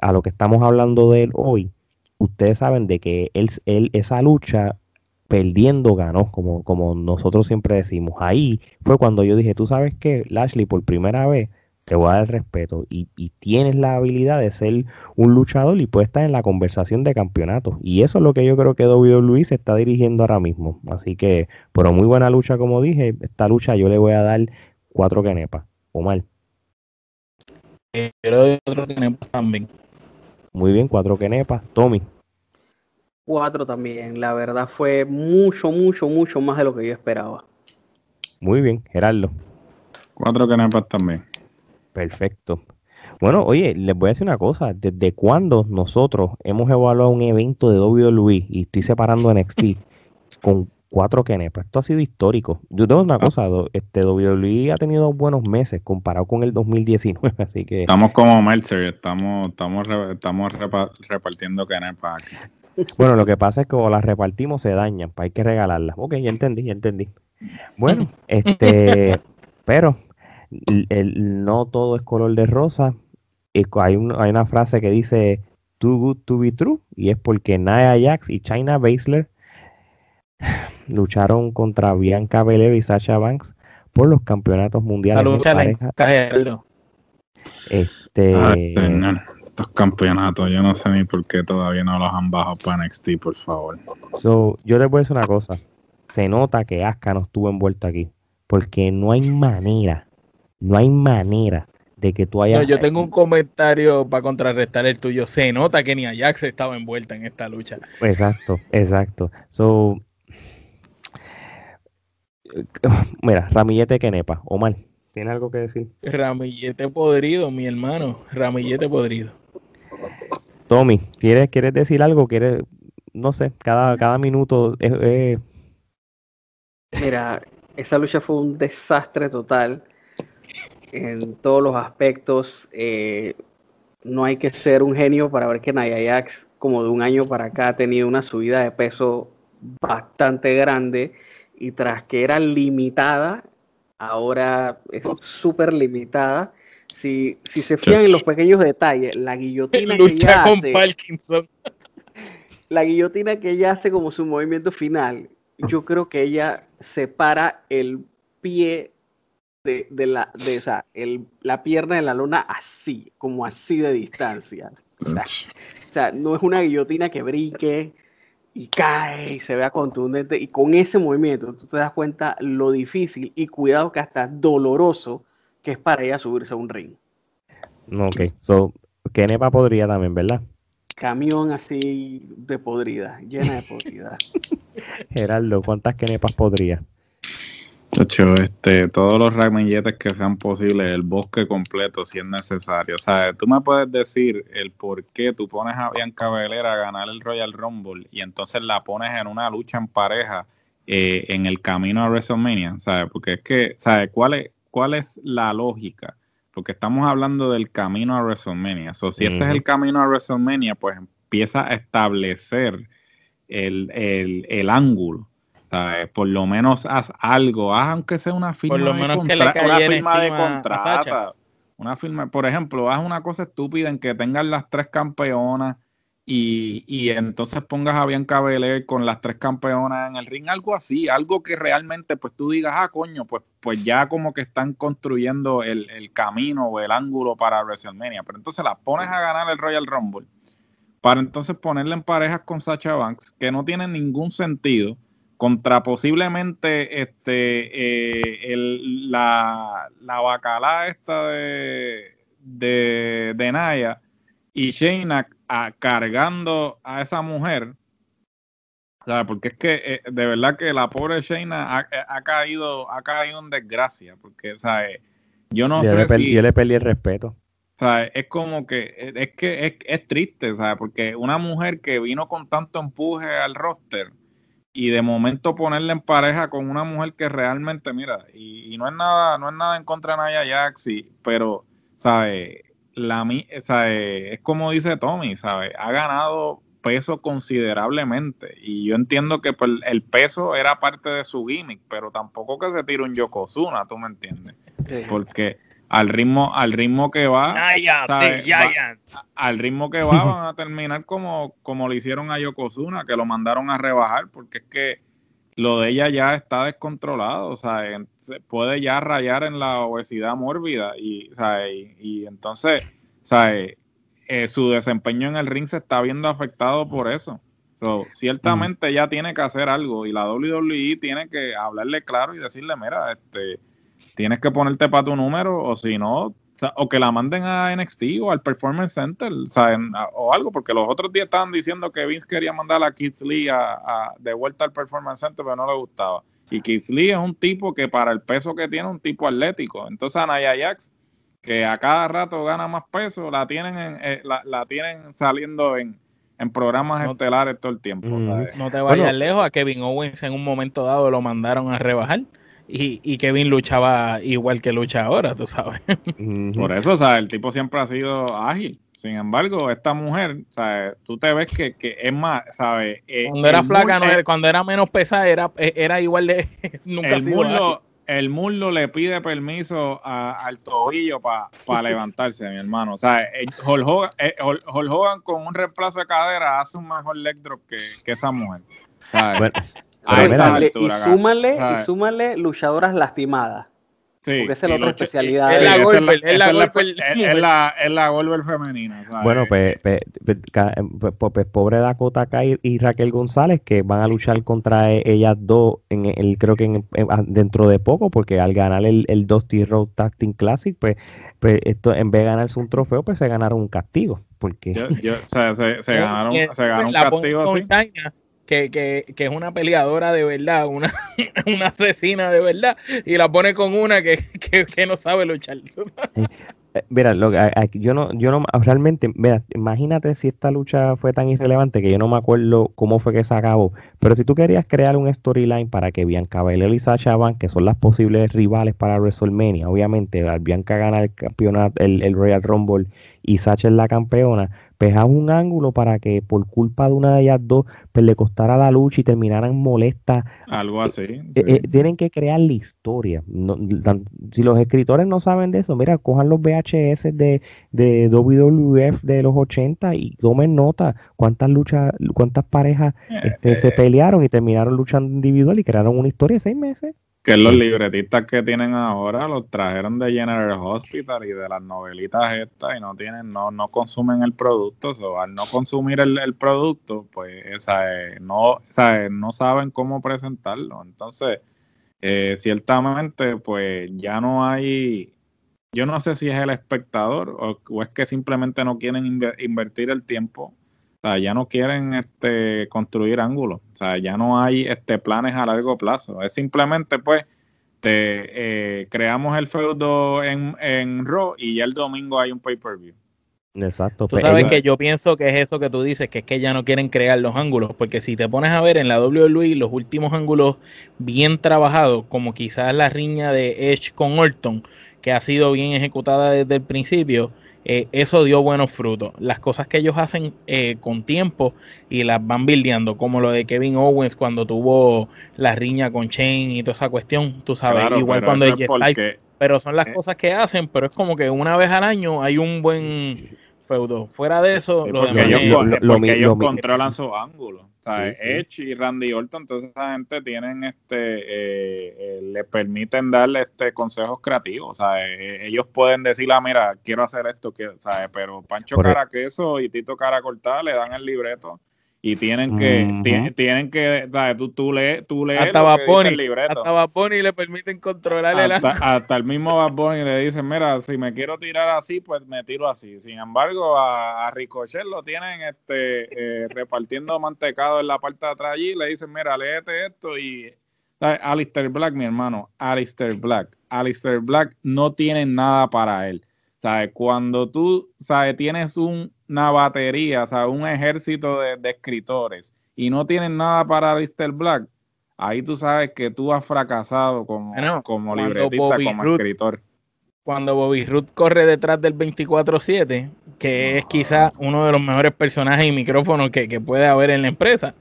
a lo que estamos hablando de él hoy, ustedes saben de que él, él esa lucha perdiendo ganó, como, como nosotros siempre decimos. Ahí fue cuando yo dije, tú sabes que Lashley por primera vez te voy a dar respeto y, tienes la habilidad de ser un luchador y puedes estar en la conversación de campeonato. Y eso es lo que yo creo que WWE se está dirigiendo ahora mismo. Así que, pero muy buena lucha, como dije. Esta lucha yo le voy a dar cuatro kenepas. O mal. Pero otro kenepas también. Muy bien, cuatro kenepas. Tommy. Cuatro también. La verdad fue mucho, mucho, mucho más de lo que yo esperaba. Muy bien, Gerardo. Cuatro kenepas también. Perfecto. Bueno, oye, les voy a decir una cosa. ¿Desde cuándo nosotros hemos evaluado un evento de WWE y estoy separando NXT con cuatro kenepas? Esto ha sido histórico. Yo tengo una ah. cosa, este WWE ha tenido buenos meses comparado con el 2019, así que... Estamos como Meltzer, estamos, estamos, estamos repartiendo kenepas aquí. Bueno, lo que pasa es que cuando las repartimos se dañan, pues hay que regalarlas. Ok, ya entendí, ya entendí. Bueno, este, pero el, no todo es color de rosa. Hay, hay una frase que dice too good to be true y es porque Nia Jax y China Baszler lucharon contra Bianca Belair y Sasha Banks por los campeonatos mundiales. Este, estos campeonatos, yo no sé ni por qué todavía no los han bajado para NXT, por favor. So, yo les voy a decir una cosa. Se nota que Asuka no estuvo envuelta aquí. Porque no hay manera no hay manera de que tú hayas. yo tengo un comentario para contrarrestar el tuyo. Se nota que ni Ajax estaba envuelta en esta lucha. Exacto, exacto. So, mira, Ramillete Kenepa, Omar, ¿tiene algo que decir? Ramillete podrido, mi hermano. Ramillete podrido. Tommy, ¿quieres, ¿quieres decir algo? ¿Quieres, no sé, cada, cada minuto Mira, esa lucha fue un desastre total en todos los aspectos. Eh, no hay que ser un genio para ver que Nia Jax, como de un año para acá, ha tenido una subida de peso bastante grande y tras que era limitada, ahora es súper limitada. Si, si se fijan en los pequeños detalles, la guillotina que ella hace, la guillotina que ella hace como su movimiento final, yo creo que ella separa el pie de, la, de el, la pierna de la luna así, como así de distancia. O sea, no es una guillotina que brinque y cae y se vea contundente. Y con ese movimiento tú te das cuenta lo difícil y cuidado que hasta doloroso que es para ella subirse a un ring. Ok, so, Kenepa podría también, ¿verdad? Camión así de podrida, llena de podrida. Gerardo, ¿cuántas Kenepas podría? Hecho, este, todos los ramilletes que sean posibles, el bosque completo si es necesario. O sea, tú me puedes decir el por qué tú pones a Bianca Belair a ganar el Royal Rumble y entonces la pones en una lucha en pareja eh, en el camino a WrestleMania, ¿sabes? Porque es que, ¿sabes? ¿Cuál es, cuál es la lógica? Porque estamos hablando del camino a WrestleMania. O si este es el camino a WrestleMania, pues empieza a establecer el, el, el ángulo por lo menos haz algo, haz aunque sea una firma, por lo menos de, que le una firma de contrato. Una firma, por ejemplo, haz una cosa estúpida en que tengas las tres campeonas y, y entonces pongas a Bianca Belair con las tres campeonas en el ring, algo así, algo que realmente pues tú digas, ah, coño, pues, pues ya como que están construyendo el, el camino o el ángulo para WrestleMania, pero entonces las pones a ganar el Royal Rumble para entonces ponerle en parejas con Sacha Banks, que no tiene ningún sentido, contra posiblemente este, eh, la, la bacalá esta de, de, Naya y Shayna cargando a esa mujer. Porque es que eh, de verdad que la pobre Shayna ha, caído, ha caído en desgracia. Porque, ¿sabes? Yo no sé si. Yo le perdí el respeto. Es como que, es que es, es, triste, ¿sabes? Porque una mujer que vino con tanto empuje al roster y de momento ponerle en pareja con una mujer que realmente, mira, y, no es nada, no es nada en contra de Naya Jax, pero, ¿sabes? La, ¿sabe? Es como dice Tommy, ¿sabes? Ha ganado peso considerablemente. Y yo entiendo que pues, el peso era parte de su gimmick, pero tampoco que se tire un Yokozuna, ¿tú me entiendes? Porque al ritmo, al ritmo que va, al ritmo que va, van a terminar como, como le hicieron a Yokozuna, que lo mandaron a rebajar, porque es que lo de ella ya está descontrolado, o sea, puede ya rayar en la obesidad mórbida y, y, entonces, eh, su desempeño en el ring se está viendo afectado por eso. ciertamente ya tiene que hacer algo y la WWE tiene que hablarle claro y decirle, mira, este tienes que ponerte para tu número o si no, o, que la manden a NXT o al Performance Center o algo, porque los otros días estaban diciendo que Vince quería mandar a Keith Lee a, de vuelta al Performance Center, pero no le gustaba. Y Keith Lee es un tipo que para el peso que tiene, un tipo atlético. Entonces a Naya Jax, que a cada rato gana más peso, la tienen, eh, la, tienen saliendo en, programas estelares todo el tiempo. No te vayas lejos, a Kevin Owens en un momento dado lo mandaron a rebajar y, y, Kevin luchaba igual que lucha ahora, tú sabes. Por eso, o sea, el tipo siempre ha sido ágil. Sin embargo, esta mujer, sea, tú te ves que, que es más, ¿sabes? Eh, cuando era flaca, no, cuando era menos pesada, era, eh, era igual de. nunca el, muslo, el muslo le pide permiso al tobillo para levantarse, mi hermano. O sea, Hulk Hogan, eh, Hogan, con un reemplazo de cadera hace un mejor leg drop que, que esa mujer. Bueno, y, súmale, y súmale luchadoras lastimadas. Sí, porque esa es la otra especialidad. Es la Goldberg, es la es la Goldberg femenina. Bueno, pues, pues, pues, pues, pobre Dakota Kai y Raquel González que van a luchar contra e, ellas dos en el creo que dentro de poco porque al ganar el, el Dusty Road Tag Team Classic pues, pues esto en vez de ganarse un trofeo pues se ganaron un castigo porque yo, o sea, se, se ganaron, se ganaron un castigo así que, que, que, es una peleadora de verdad, una, una asesina de verdad, y la pone con una que, que no sabe luchar. Eh, mira, lo, yo no, yo no, realmente, mira, imagínate si esta lucha fue tan irrelevante que yo no me acuerdo cómo fue que se acabó. Pero si tú querías crear un storyline para que Bianca Belair y Sasha Banks, que son las posibles rivales para WrestleMania, obviamente, Bianca gana el campeonato, el, el Royal Rumble y Sacha es la campeona, pues un ángulo para que por culpa de una de ellas dos pues le costara la lucha y terminaran molestas. Algo así. Eh, eh, tienen que crear la historia. si los escritores no saben de eso, mira, cojan los VHS de, de WWF de los 80 y tomen nota cuántas luchas, cuántas parejas eh, este, se pelearon y terminaron luchando individual y crearon una historia de seis meses. Que los libretistas que tienen ahora los trajeron de General Hospital y de las novelitas estas y no tienen, no, no consumen el producto. O al no consumir el, producto, pues esa, no, no saben cómo presentarlo. Entonces, eh, ciertamente, pues ya no hay, yo no sé si es el espectador o es que simplemente no quieren invertir el tiempo o sea, ya no quieren este, construir ángulos. O sea, ya no hay este, planes a largo plazo. Es simplemente, pues, te, eh, creamos el feudo en, en Raw y ya el domingo hay un pay-per-view. Exacto. Tú pues, sabes que yo pienso que es eso que tú dices, que es que ya no quieren crear los ángulos, porque si te pones a ver en la WWE los últimos ángulos bien trabajados, como quizás la riña de Edge con Orton, que ha sido bien ejecutada desde el principio, eh, eso dio buenos frutos. Las cosas que ellos hacen eh, con tiempo y las van bildeando, como lo de Kevin Owens cuando tuvo la riña con Shane y toda esa cuestión, tú sabes, igual cuando ella pero son las eh. cosas que hacen, pero es como que una vez al año hay un buen feudos. Fuera de eso, Sí, lo porque demás ellos, lo- lo- lo controlan sus ángulos. O sea, Sí, sí. Edge y Randy Orton, toda esa gente tienen este, eh, eh, le permiten darle este consejos creativos. O sea, eh, ellos pueden decir, ah, mira, quiero hacer esto, quiero, ¿sabes? pero Pancho Correcto. Cara Queso y Tito Cara Cortada le dan el libreto y tienen que, ti- tienen que, ¿sabes? Tú, tú lees, tú lees hasta lo que dice el libreto. hasta Bad Bunny le permiten controlarle la Hasta, hasta el mismo Bad Bunny le dicen, mira, si me quiero tirar así, pues me tiro así. Sin embargo, a, a Ricochet lo tienen este, eh, repartiendo mantecado en la parte de atrás allí. Le dicen, mira, léete esto y... ¿sabes? Alistair Black, mi hermano, Alistair Black. Alistair Black no tiene nada para él. ¿Sabes? Cuando tú, ¿sabes? Tienes un- una batería, ¿sabes? Un ejército de, de escritores y no tienes nada para Alistair Black, ahí tú sabes que tú has fracasado como, como libretista, Bobby como escritor. cuando Bobby Roode corre detrás del 24-7, que es quizá uno de los mejores personajes y micrófonos que, que puede haber en la empresa.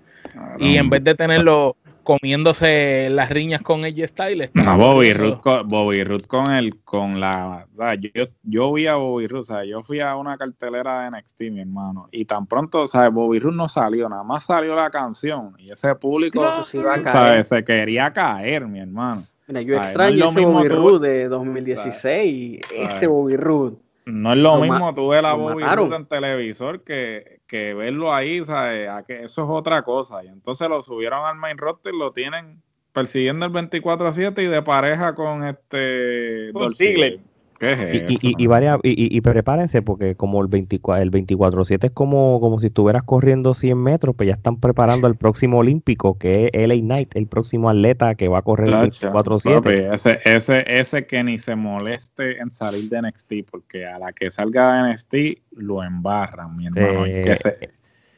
Y en vez de tenerlo comiéndose las riñas con ella Style, está No, Bobby Roode, con, Bobby Roode con el, con la, yo, yo vi a Bobby Roode, ¿sabes? yo fui a una cartelera de NXT, mi hermano, y tan pronto, ¿sabes? Bobby Roode no salió, nada más salió la canción, y ese público, a caer. ¿sabes? Se quería caer, mi hermano. Mira, yo Ay, no extraño es ese Bobby tú- Roode de 2016. Ese. Bobby Roode. No es lo, Lo mismo tú ver a lo Bobby mataron. Roode en televisor que, que verlo ahí, ¿sabes? A que eso es otra cosa. Y entonces lo subieron al main roster, lo tienen persiguiendo el 24 a 7 y de pareja con este Con Dolph Ziggler. Ziggler. ¿Qué es Y, y, eso, y, varias- y- y- prepárense porque como el 24 el 24-7 es como, como si estuvieras corriendo 100 metros, pues ya están preparando el próximo olímpico, que es LA Knight, el próximo atleta que va a correr el Chacho, 24-7. papi, ese, ese, ese que ni se moleste en salir de NXT, porque a la que salga de NXT lo embarran, mi hermano. Eh, que se,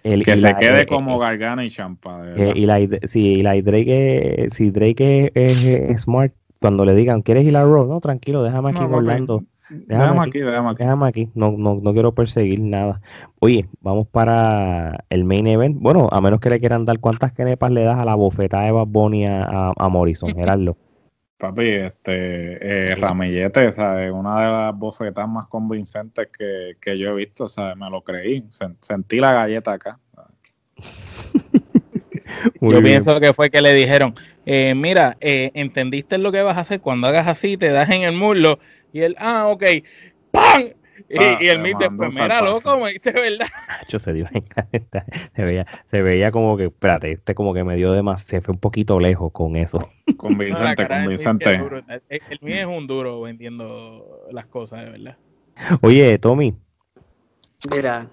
El- que se la- quede eh, como eh, Gargano y Champa, eh, y la, y la Drake, es- si Drake es, es- es smart, cuando le digan, ¿quieres ir a Raw? No, tranquilo, déjame aquí No, en Orlando. Déjame aquí. aquí, déjame aquí. Déjame aquí, no, no, no quiero perseguir nada. Oye, vamos para el main event. Bueno, a menos que le quieran dar cuántas kenepas le das a la bofetada de Bad Bunny a, a, a Morrison, Gerardo. Papi, este, eh, Ramillete, ¿sabes? Una de las bofetas más convincentes que, que yo he visto, ¿sabes? Me lo creí. Sen- sentí la galleta acá. Yo bien. pienso que fue que le dijeron, eh, mira, eh, ¿entendiste lo que vas a hacer? Cuando hagas así, te das en el muslo. Y él, ah, ok, ¡pam! Y, Ah, y el pues un mira, loco, me diste verdad. Nacho, se dio se veía, se veía como que, espérate, este como que me dio de más, se fue un poquito lejos con eso. No, Convincente, es convincente. duro. El, el mío es un duro vendiendo las cosas, de verdad. Oye, Tommy, Mira,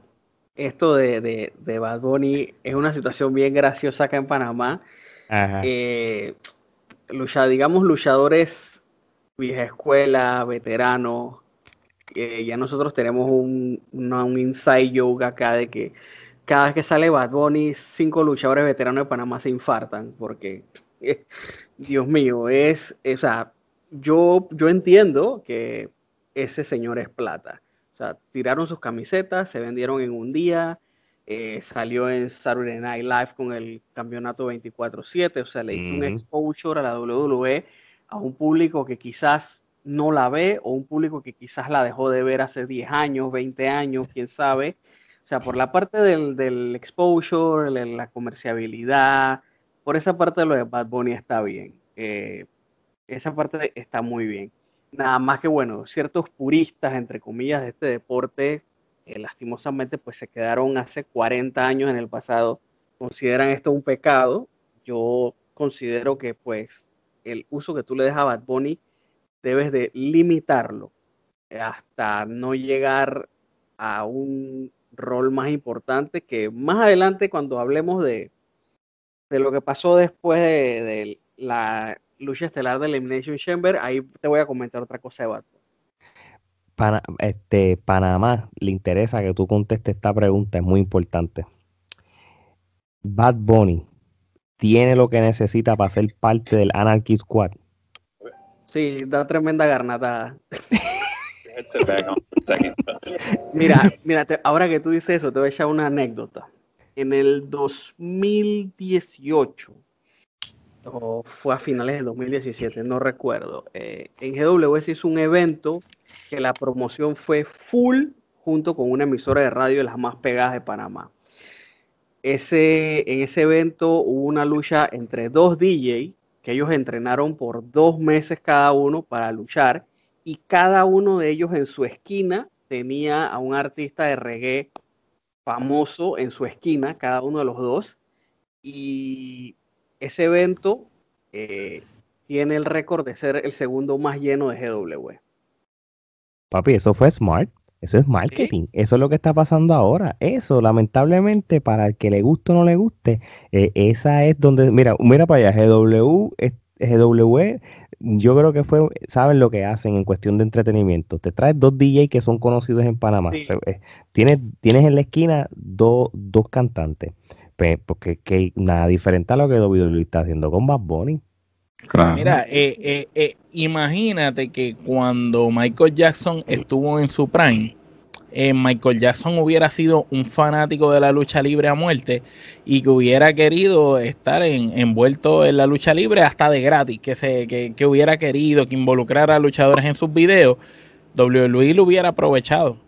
esto de, de, de Bad Bunny es una situación bien graciosa acá en Panamá. Eh, lucha, digamos, luchadores vieja escuela, veteranos. ya nosotros tenemos un, un inside joke acá de que cada vez que sale Bad Bunny, cinco luchadores veteranos de Panamá se infartan. Porque, eh, Dios mío, es- o sea, yo, yo entiendo que ese señor es plata. O sea, tiraron sus camisetas, se vendieron en un día, eh, salió en Saturday Night Live con el campeonato 24-7, o sea, le hizo un exposure a la WWE a un público que quizás no la ve o un público que quizás la dejó de ver hace 10 años, 20 años, quién sabe. O sea, por la parte del, del exposure, la, la comerciabilidad, por esa parte de lo de Bad Bunny está bien. Eh, esa parte está muy bien. Nada más que bueno, ciertos puristas, entre comillas, de este deporte, lastimosamente, pues se quedaron hace 40 años en el pasado, consideran esto un pecado. Yo considero que pues el uso que tú le das a Bad Bunny debes de limitarlo hasta no llegar a un rol más importante que más adelante cuando hablemos de, de lo que pasó después de, de la lucha estelar de Elimination Chamber, ahí te voy a comentar otra cosa de Bad Bunny. Pana- este, Panamá, le interesa que tú contestes esta pregunta, es muy importante. Bad Bunny tiene lo que necesita para ser parte del Anarchy Squad. Sí, da tremenda garnatada. Mira, mira, te- ahora que tú dices eso, te voy a echar una anécdota. En el 2018, fue a finales del 2017, no recuerdo, eh, en GW se hizo un evento que la promoción fue full junto con una emisora de radio de las más pegadas de Panamá. Ese, en ese evento hubo una lucha entre dos DJ que ellos entrenaron por dos meses cada uno para luchar y cada uno de ellos en su esquina tenía a un artista de reggae famoso en su esquina, cada uno de los dos. Y ese evento eh, tiene el récord de ser el segundo más lleno de GW. Papi, eso fue smart. Eso es marketing. Eso es lo que está pasando ahora. Eso, lamentablemente, para el que le guste o no le guste, eh, esa es donde, mira, mira para allá, GW, GW, yo creo que fue, saben lo que hacen en cuestión de entretenimiento. Te traes dos DJ que son conocidos en Panamá. Eh, tienes, tienes en la esquina dos, dos cantantes. Porque que, nada diferente a lo que WWE está haciendo con Bad Bunny. Mira, eh, eh, eh, imagínate que cuando Michael Jackson estuvo en su prime, Michael Jackson hubiera sido un fanático de la lucha libre a muerte y que hubiera querido estar envuelto en la lucha libre hasta de gratis, que, se, que, hubiera querido que involucrara a luchadores en sus videos, WWE lo hubiera aprovechado.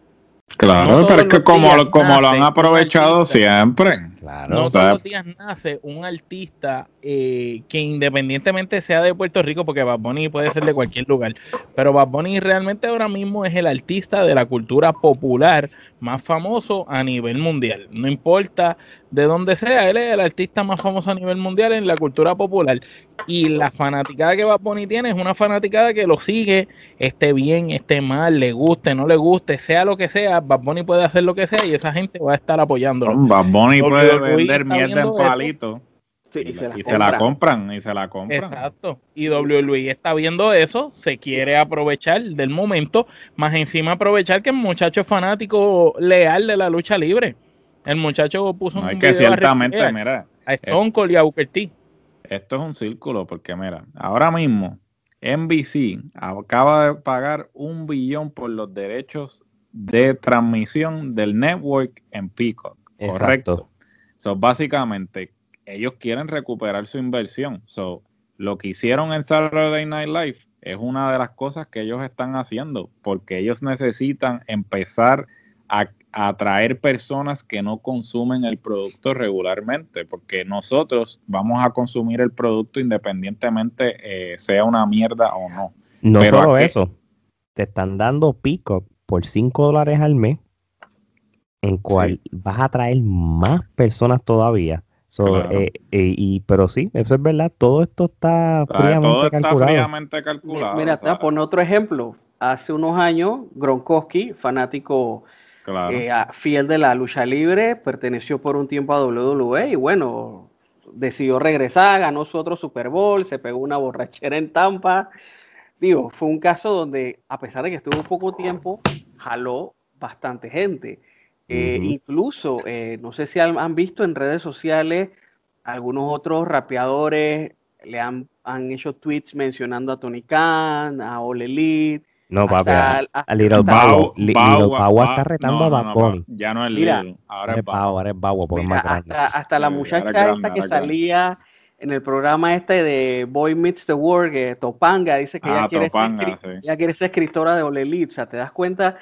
Claro, pero es que como, como lo han aprovechado siempre. Claro. No todos los días nace un artista eh, que independientemente sea de Puerto Rico, porque Bad Bunny puede ser de cualquier lugar, pero Bad Bunny realmente ahora mismo es el artista de la cultura popular más famoso a nivel mundial. No importa de dónde sea, él es el artista más famoso a nivel mundial en la cultura popular. Y la fanaticada que Bad Bunny tiene es una fanaticada que lo sigue, esté bien, esté mal, le guste, no le guste, sea lo que sea, Bad Bunny puede hacer lo que sea y esa gente va a estar apoyándolo. Bad Bunny puede vender mierda en palito. Y, se, la, compran y se la compran. Exacto. Y WWE está viendo eso, se quiere aprovechar del momento, más encima aprovechar que el muchacho es fanático leal de la lucha libre. El muchacho puso un que ciertamente, a, mira, a Stone Cold y a Booker T. Esto es un círculo porque mira, ahora mismo NBC acaba de pagar un billón por los derechos de transmisión del network en Peacock. Correcto. So, básicamente, ellos quieren recuperar su inversión. So, lo que hicieron en Saturday Night Live es una de las cosas que ellos están haciendo, porque ellos necesitan empezar a atraer personas que no consumen el producto regularmente, porque nosotros vamos a consumir el producto independientemente eh, sea una mierda o no. No solo eso, te están dando pico por 5 dólares al mes en cual vas a traer más personas todavía. Eh, eh, y, pero sí, eso es verdad, todo esto está fríamente calculado. Mira, te voy otro ejemplo. Hace unos años, Gronkowski, fanático eh, fiel de la lucha libre, perteneció por un tiempo a WWE y bueno, decidió regresar, ganó su otro Super Bowl, se pegó una borrachera en Tampa. Digo, fue un caso donde, a pesar de que estuvo poco tiempo, jaló bastante gente. Eh, incluso, eh, no sé si han, visto en redes sociales, algunos otros rapeadores le han, han hecho tweets mencionando a Tony Khan, a Ole Elite. No, papi, a, Little Bow. Little Bow está retando a Bad ya no es Little, ahora es Bow. Ahora es Bow, porque más hasta, hasta, la muchacha esta que salía en el programa este de Boy Meets the World, Topanga, dice que ella, ah, quiere ser, ella quiere ser escritora de Ole Elite. O sea, te das cuenta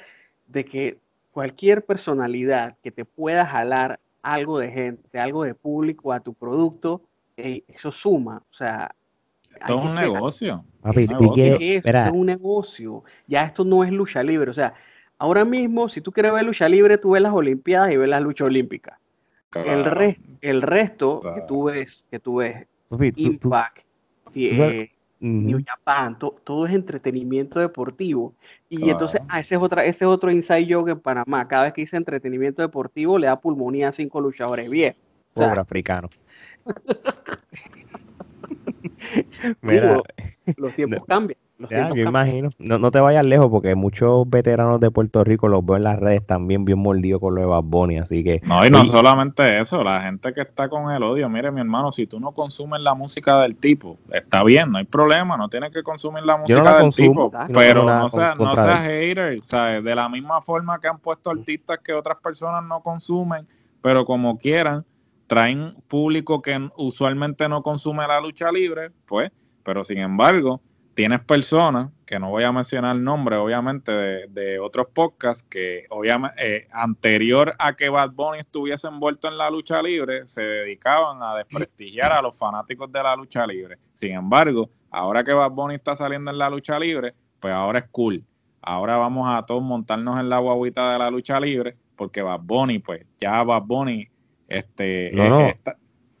de que cualquier personalidad que te pueda jalar algo de gente, algo de público a tu producto, eso suma. O sea, esto es un negocio. es un negocio. Ya esto no es lucha libre. O sea, ahora mismo, si tú quieres ver lucha libre, tú ves las Olimpiadas y ves las luchas olímpicas. El, el resto que tú ves, que tú ves, Impact, New Japan, todo es entretenimiento deportivo. Y entonces, ah, ese, es otra, ese es otro inside joke en Panamá. Cada vez que dice entretenimiento deportivo, le da pulmonía a cinco luchadores. Bien. Pobre africano. Mira, los tiempos cambian yo imagino. No, no, te vayas lejos porque muchos veteranos de Puerto Rico los veo en las redes también bien mordidos con lo de Bad así que... No, y no solamente eso, la gente que está con el odio, mire mi hermano, si tú no consumes la música del tipo, está bien, no hay problema, no tienes que consumir la música del tipo, pero no, seas no hater, ¿sabes? De la misma forma que han puesto artistas que otras personas no consumen, pero como quieran, traen público que usualmente no consume la lucha libre, pues, pero sin embargo tienes personas que no voy a mencionar nombre, obviamente, de, otros podcasts que, obviamente, eh, anterior a que Bad Bunny estuviese envuelto en la lucha libre, se dedicaban a desprestigiar a los fanáticos de la lucha libre. Sin embargo, ahora que Bad Bunny está saliendo en la lucha libre, pues ahora es cool. Ahora vamos a todos montarnos en la guaguita de la lucha libre, porque Bad Bunny, pues ya Bad Bunny, este,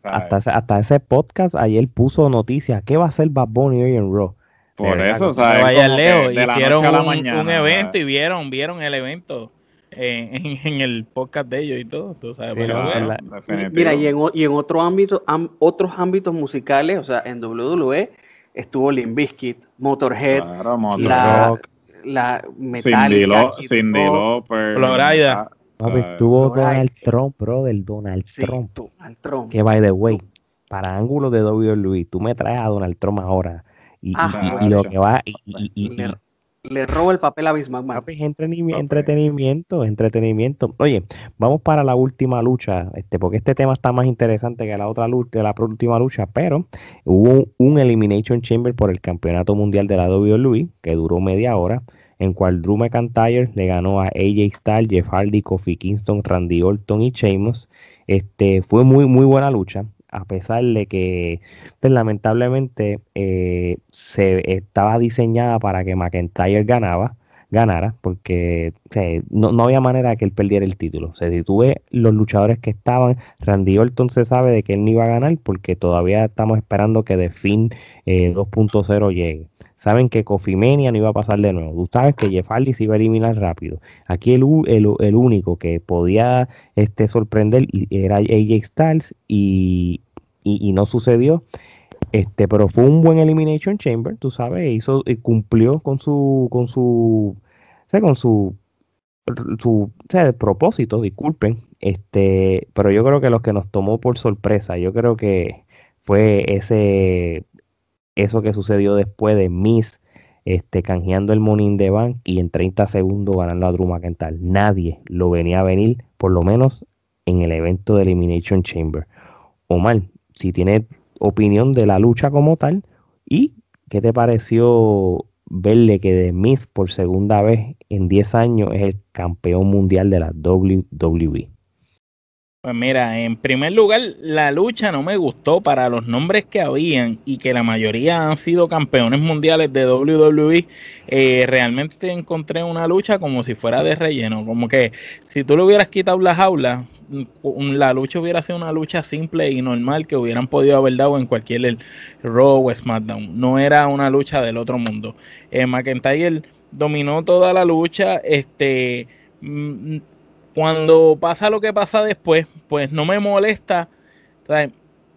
hasta, hasta ese podcast ayer puso noticias. ¿Qué va a hacer Bad Bunny hoy en Raw? Por eso, o sea, vayan lejos. Hicieron un, evento y vieron, vieron el evento en, el podcast de ellos y todo. mira, y en, y en otro ámbito, otros ámbitos musicales, o sea, en WWE estuvo Limp Bizkit, Motorhead, la, la Metallica, Cindy, Florida. estuvo Donald Trump, bro, del Donald Trump. Donald Trump. Que by the way, para ángulo de WWE, tú me traes a Donald Trump ahora y, lo que va y, le, roba el papel a Bismarck. entretenimiento, entretenimiento, Oye, vamos para la última lucha, este, porque este tema está más interesante que la otra lucha, la última lucha, pero hubo un Elimination Chamber por el Campeonato Mundial de la WWE que duró media hora en cual Drew McIntyre le ganó a AJ Styles, Jeff Hardy, Kofi Kingston, Randy Orton y Sheamus. Este, fue muy, muy buena lucha a pesar de que pues, lamentablemente eh, se estaba diseñada para que McIntyre ganaba, ganara, porque no, había manera de que él perdiera el título. O sea, los luchadores que estaban, Randy Orton se sabe de que él no iba a ganar porque todavía estamos esperando que The Fin 2.0 llegue saben que Kofi no iba a pasar de nuevo. Tú sabes que Jeff Hardy se iba a eliminar rápido. Aquí el, el, único que podía este, sorprender era AJ Styles y, no sucedió. Este, pero fue un buen Elimination Chamber, tú sabes, hizo, y cumplió con su, con su, con su, su propósito, disculpen. Este, pero yo creo que lo que nos tomó por sorpresa, yo creo que fue ese eso que sucedió después de Miss este, canjeando el Money de Bank y en 30 segundos ganando a Drew McIntyre. Nadie lo venía a venir, por lo menos en el evento de Elimination Chamber. Omar, si tienes opinión de la lucha como tal y qué te pareció verle que de Miss por segunda vez en 10 años es el campeón mundial de la WWE. Pues mira, en primer lugar, la lucha no me gustó para los nombres que habían y que la mayoría han sido campeones mundiales de WWE. Eh, realmente encontré una lucha como si fuera de relleno, como que si tú le hubieras quitado la jaula, la lucha hubiera sido una lucha simple y normal que hubieran podido haber dado en cualquier Raw o SmackDown. No era una lucha del otro mundo. Eh, McIntyre dominó toda la lucha. Este mm, cuando pasa lo que pasa después, pues no me molesta.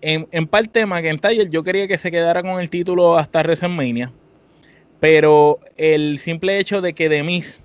en, en, parte, McIntyre yo quería que se quedara con el título hasta WrestleMania. Pero el simple hecho de que Demis,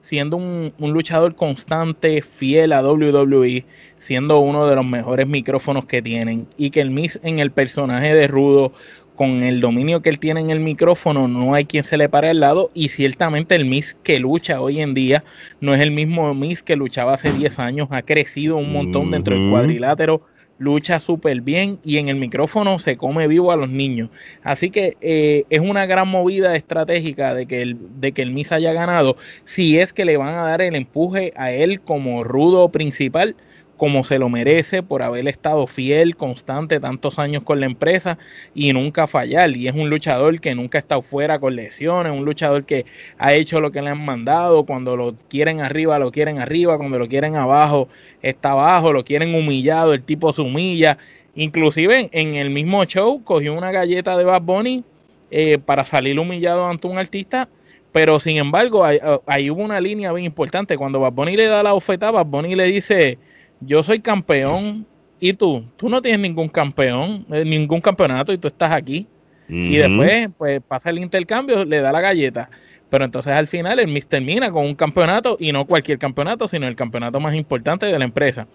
siendo un, un, luchador constante, fiel a WWE, siendo uno de los mejores micrófonos que tienen, y que el Miss en el personaje de Rudo con el dominio que él tiene en el micrófono, no hay quien se le pare al lado. Y ciertamente el Miss que lucha hoy en día no es el mismo Miss que luchaba hace 10 años, ha crecido un montón dentro del cuadrilátero, lucha súper bien y en el micrófono se come vivo a los niños. Así que eh, es una gran movida estratégica de que, el, de que el Miss haya ganado, si es que le van a dar el empuje a él como rudo principal como se lo merece por haber estado fiel, constante tantos años con la empresa y nunca fallar. Y es un luchador que nunca ha estado fuera con lesiones, un luchador que ha hecho lo que le han mandado. Cuando lo quieren arriba, lo quieren arriba. Cuando lo quieren abajo, está abajo. Lo quieren humillado, el tipo se humilla. Inclusive en el mismo show cogió una galleta de Bad Bunny eh, para salir humillado ante un artista pero sin embargo, ahí, hubo una línea bien importante. Cuando Bad Bunny le da la oferta, Bad Bunny le dice, yo soy campeón y tú, tú no tienes ningún campeón, eh, ningún campeonato y tú estás aquí. Y después, pues pasa el intercambio, le da la galleta. Pero entonces al final el Miss termina con un campeonato y no cualquier campeonato, sino el campeonato más importante de la empresa.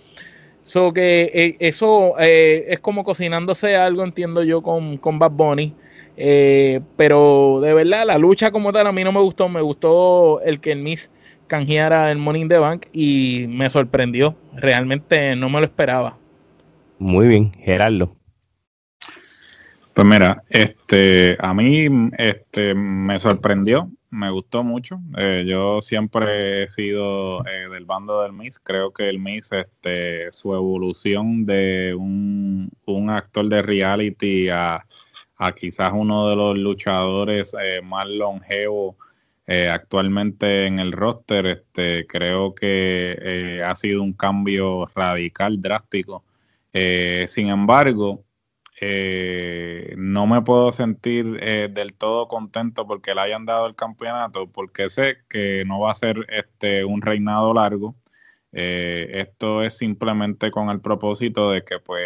So que eh, eso eh, es como cocinándose algo, entiendo yo, con, con Bad Bunny. pero de verdad, la lucha como tal a mí no me gustó. Me gustó el que el Miss canjeara el Money in the Bank y me sorprendió. Realmente no me lo esperaba. Muy bien, Gerardo. Pues mira, este, a mí este, me sorprendió, me gustó mucho. Eh, yo siempre he sido eh, del bando del Miss. Creo que el Miss, este, su evolución de un, un actor de reality a, a, quizás uno de los luchadores eh, más longevos actualmente en el roster, este, creo que ha sido un cambio radical, drástico. sin embargo, eh, no me puedo sentir eh, del todo contento porque le hayan dado el campeonato, porque sé que no va a ser este un reinado largo. Eh, esto es simplemente con el propósito de que, pues,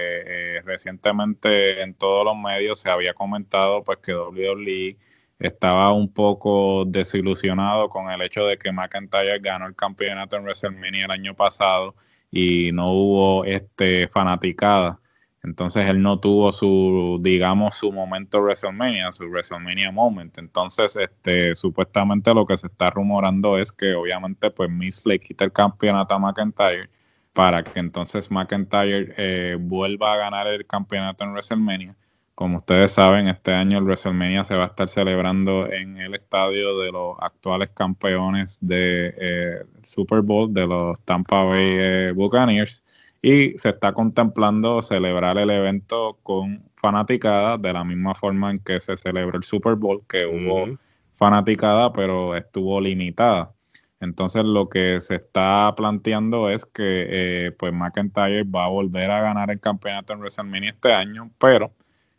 recientemente en todos los medios se había comentado, pues, que WWE estaba un poco desilusionado con el hecho de que McIntyre ganó el campeonato en WrestleMania el año pasado y no hubo este fanaticada. Entonces él no tuvo su, digamos, su momento WrestleMania, su WrestleMania moment. Entonces, este, supuestamente lo que se está rumorando es que obviamente pues Miss le quita el campeonato a McIntyre para que entonces McIntyre eh, vuelva a ganar el campeonato en WrestleMania. Como ustedes saben, este año el WrestleMania se va a estar celebrando en el estadio de los actuales campeones de eh, Super Bowl, de los Tampa Bay eh, Buccaneers y se está contemplando celebrar el evento con fanaticada de la misma forma en que se celebró el Super Bowl, que hubo fanaticada, pero estuvo limitada. Entonces lo que se está planteando es que eh, pues McIntyre va a volver a ganar el campeonato en WrestleMania este año, pero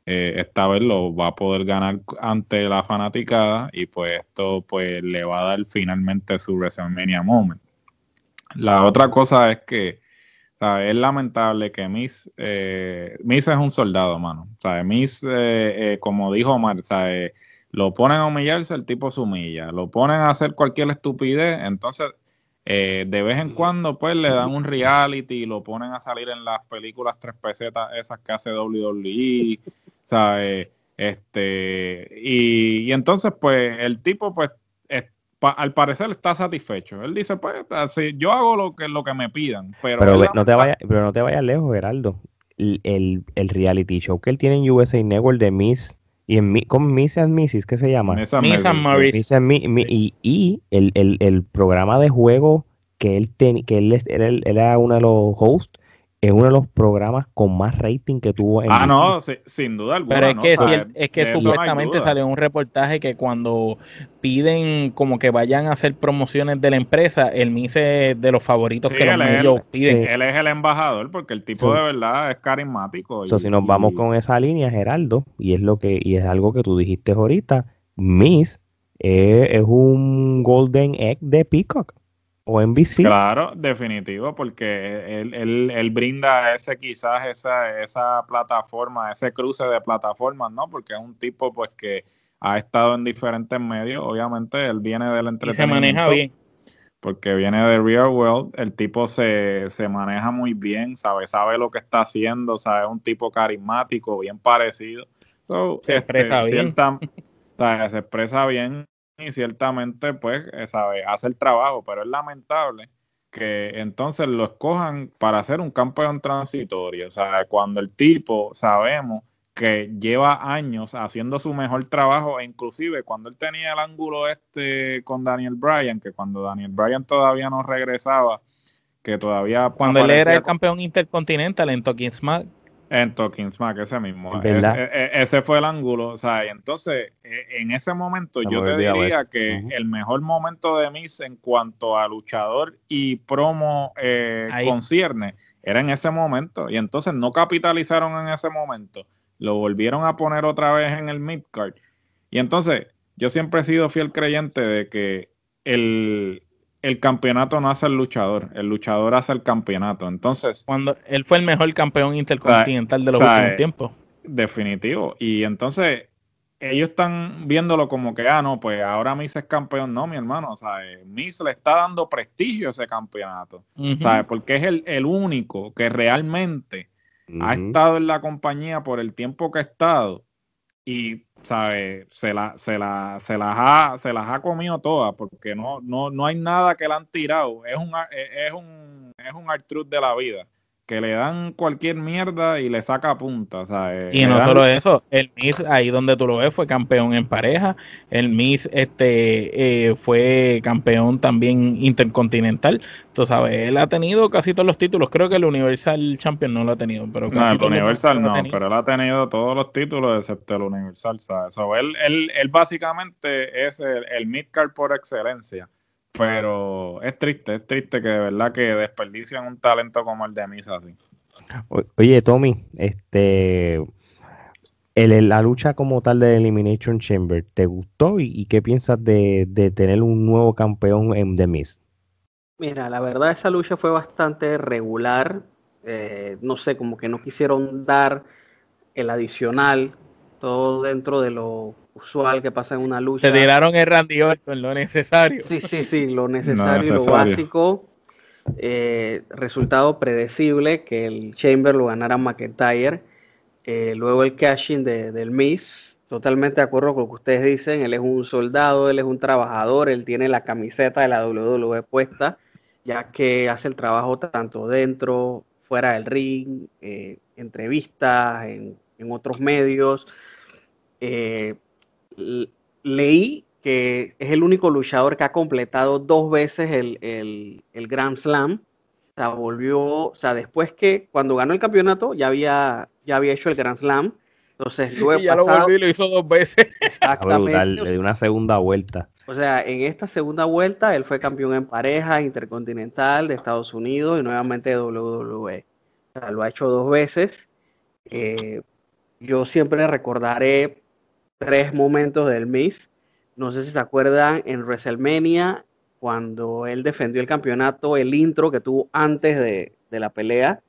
eh, esta vez lo va a poder ganar ante la fanaticada y pues esto pues le va a dar finalmente su WrestleMania moment. La otra cosa es que es lamentable que Miss, eh, Miss es un soldado, mano. sea, Miss, eh, eh, como dijo Omar, ¿sabes? lo ponen a humillarse, el tipo se humilla. Lo ponen a hacer cualquier estupidez, entonces de vez en cuando pues le dan un reality y lo ponen a salir en las películas tres pesetas esas que hace WWE, ¿sabes? Este, y, y entonces pues el tipo pues al parecer está satisfecho. Él dice, pues, así, yo hago lo que, lo que me pidan. Pero, no, te vaya, pero no te vayas lejos, Geraldo. El, el, reality show que él tiene en USA Network de Miss y en con Miss and Mrs. ¿qué se llama? Miss and, Miss y, y el, el, el, programa de juego que él ten, que él era, era uno de los hosts es uno de los programas con más rating que tuvo en Ah, no, sin duda alguna. Pero es que, si es que supuestamente salió un reportaje que cuando piden como que vayan a hacer promociones de la empresa, el MISE de los favoritos que los medios piden. Él es el embajador porque el tipo de verdad es carismático. Entonces, si nos vamos con esa línea, Geraldo, y es lo que y es algo que tú dijiste ahorita, Miss es un golden egg de Peacock o NBC. Claro, definitivo, porque él, él, él, brinda ese quizás esa, esa plataforma, ese cruce de plataformas, ¿no? Porque es un tipo pues que ha estado en diferentes medios, obviamente él viene del entretenimiento. se maneja bien. Porque viene de Real World, el tipo se, se maneja muy bien, sabe, sabe lo que está haciendo, sabe, es un tipo carismático, bien parecido. se expresa este, bien. se expresa bien y ciertamente pues eh, sabe, hace el trabajo, pero es lamentable que entonces lo escojan para hacer un campeón transitorio. O sea, cuando el tipo sabemos que lleva años haciendo su mejor trabajo, e inclusive cuando él tenía el ángulo este con Daniel Bryan, que cuando Daniel Bryan todavía no regresaba, que todavía... Cuando él era el campeón intercontinental en Talking Smack, en Talking Smack, ese mismo. E, e, e, ese fue el ángulo. O sea, y entonces, en ese momento, yo te diría que el mejor momento de Miss en cuanto a luchador y promo eh, concierne era en ese momento. Y entonces no capitalizaron en ese momento. Lo volvieron a poner otra vez en el midcard. Y entonces, yo siempre he sido fiel creyente de que el, el campeonato no hace el luchador, el luchador hace el campeonato. Entonces, cuando él fue el mejor campeón intercontinental de los últimos tiempos. Definitivo. Y entonces ellos están viéndolo como que, ah, no, pues ahora Miss es campeón. No, mi hermano, o sea, Miss le está dando prestigio a ese campeonato, ¿sabes? Porque es el, único que realmente ha estado en la compañía por el tiempo que ha estado y ¿sabe? Se, la, se, la, se, las ha, se las ha comido todas porque no, no, no hay nada que la han tirado. Es un, es un, es un de la vida. Que le dan cualquier mierda y le saca punta. ¿sabes? Y Le no dan- solo eso, el Miss, ahí donde tú lo ves, fue campeón en pareja. El Miss este, eh, fue campeón también intercontinental. Tú sabes, él ha tenido casi todos los títulos. Creo que el Universal Champion no lo ha tenido, pero casi No, el Universal no, pero él ha tenido todos los títulos excepto el Universal, ¿sabes? So, él, él, él básicamente es el, el midcard por excelencia, pero es triste, es triste que de verdad que desperdician un talento como el de Misa así. O- Oye, Tommy, este, el- el- la lucha como tal de Elimination Chamber, ¿te gustó? ¿Y, y qué piensas de, de tener un nuevo campeón en The Miz? Mira, la verdad esa lucha fue bastante regular. eh, no sé, como que no quisieron dar el adicional, todo dentro de lo usual que pasa en una lucha. Se tiraron el Randy Orton, lo necesario. Sí, sí, sí, lo necesario y lo básico. Eh, resultado predecible que el Chamber lo ganara McIntyre. Eh, luego el cashing de, del Miz. Totalmente de acuerdo con lo que ustedes dicen. Él es un soldado, él es un trabajador, él tiene la camiseta de la WWE puesta, ya que hace el trabajo tanto dentro, fuera del ring, eh, entrevistas, en, en otros medios. Eh, leí que es el único luchador que ha completado dos veces el, el, el Grand Slam. O sea, volvió, o sea, después que cuando ganó el campeonato ya había, ya había hecho el Grand Slam. Entonces, luego Y ya lo volvió y lo hizo dos veces. Exactamente. le dio una segunda vuelta. O sea, en esta segunda vuelta él fue campeón en pareja intercontinental de Estados Unidos y nuevamente de WWE. O sea, lo ha hecho dos veces. Eh, yo siempre recordaré tres momentos del Miz. No sé si se acuerdan en WrestleMania, cuando él defendió el campeonato, el intro que tuvo antes de, de la pelea,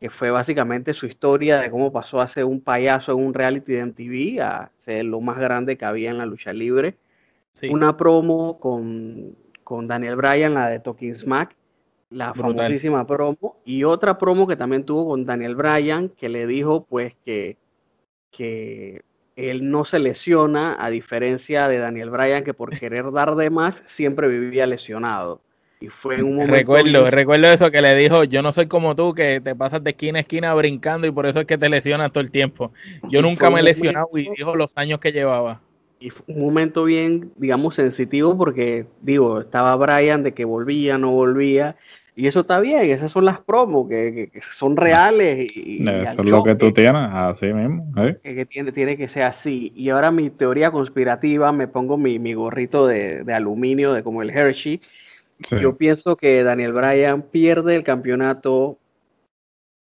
que fue básicamente su historia de cómo pasó a ser un payaso en un reality de MTV a ser lo más grande que había en la lucha libre Sí. una promo con, con Daniel Bryan, la de Talking Smack, la Brutal. famosísima promo, y otra promo que también tuvo con Daniel Bryan, que le dijo pues que, que él no se lesiona, a diferencia de Daniel Bryan, que por querer dar de más siempre vivía lesionado. Y fue en un momento... Recuerdo, bien- recuerdo eso que le dijo, yo no soy como tú, que te pasas de esquina a esquina brincando y por eso es que te lesionas todo el tiempo. Yo Y nunca me he lesionado y dijo los años que llevaba. Y fue un momento bien, digamos, sensitivo porque, digo, estaba Brian de que volvía, no volvía. Y eso está bien, esas son las promos que, que- son reales. Y, Eso es lo que tú tienes, así mismo. ¿eh? que, tiene, tiene que ser así. Y ahora mi teoría conspirativa, me pongo mi, mi gorrito de, de aluminio, de como el Hershey. Sí. Yo pienso que Daniel Bryan pierde el campeonato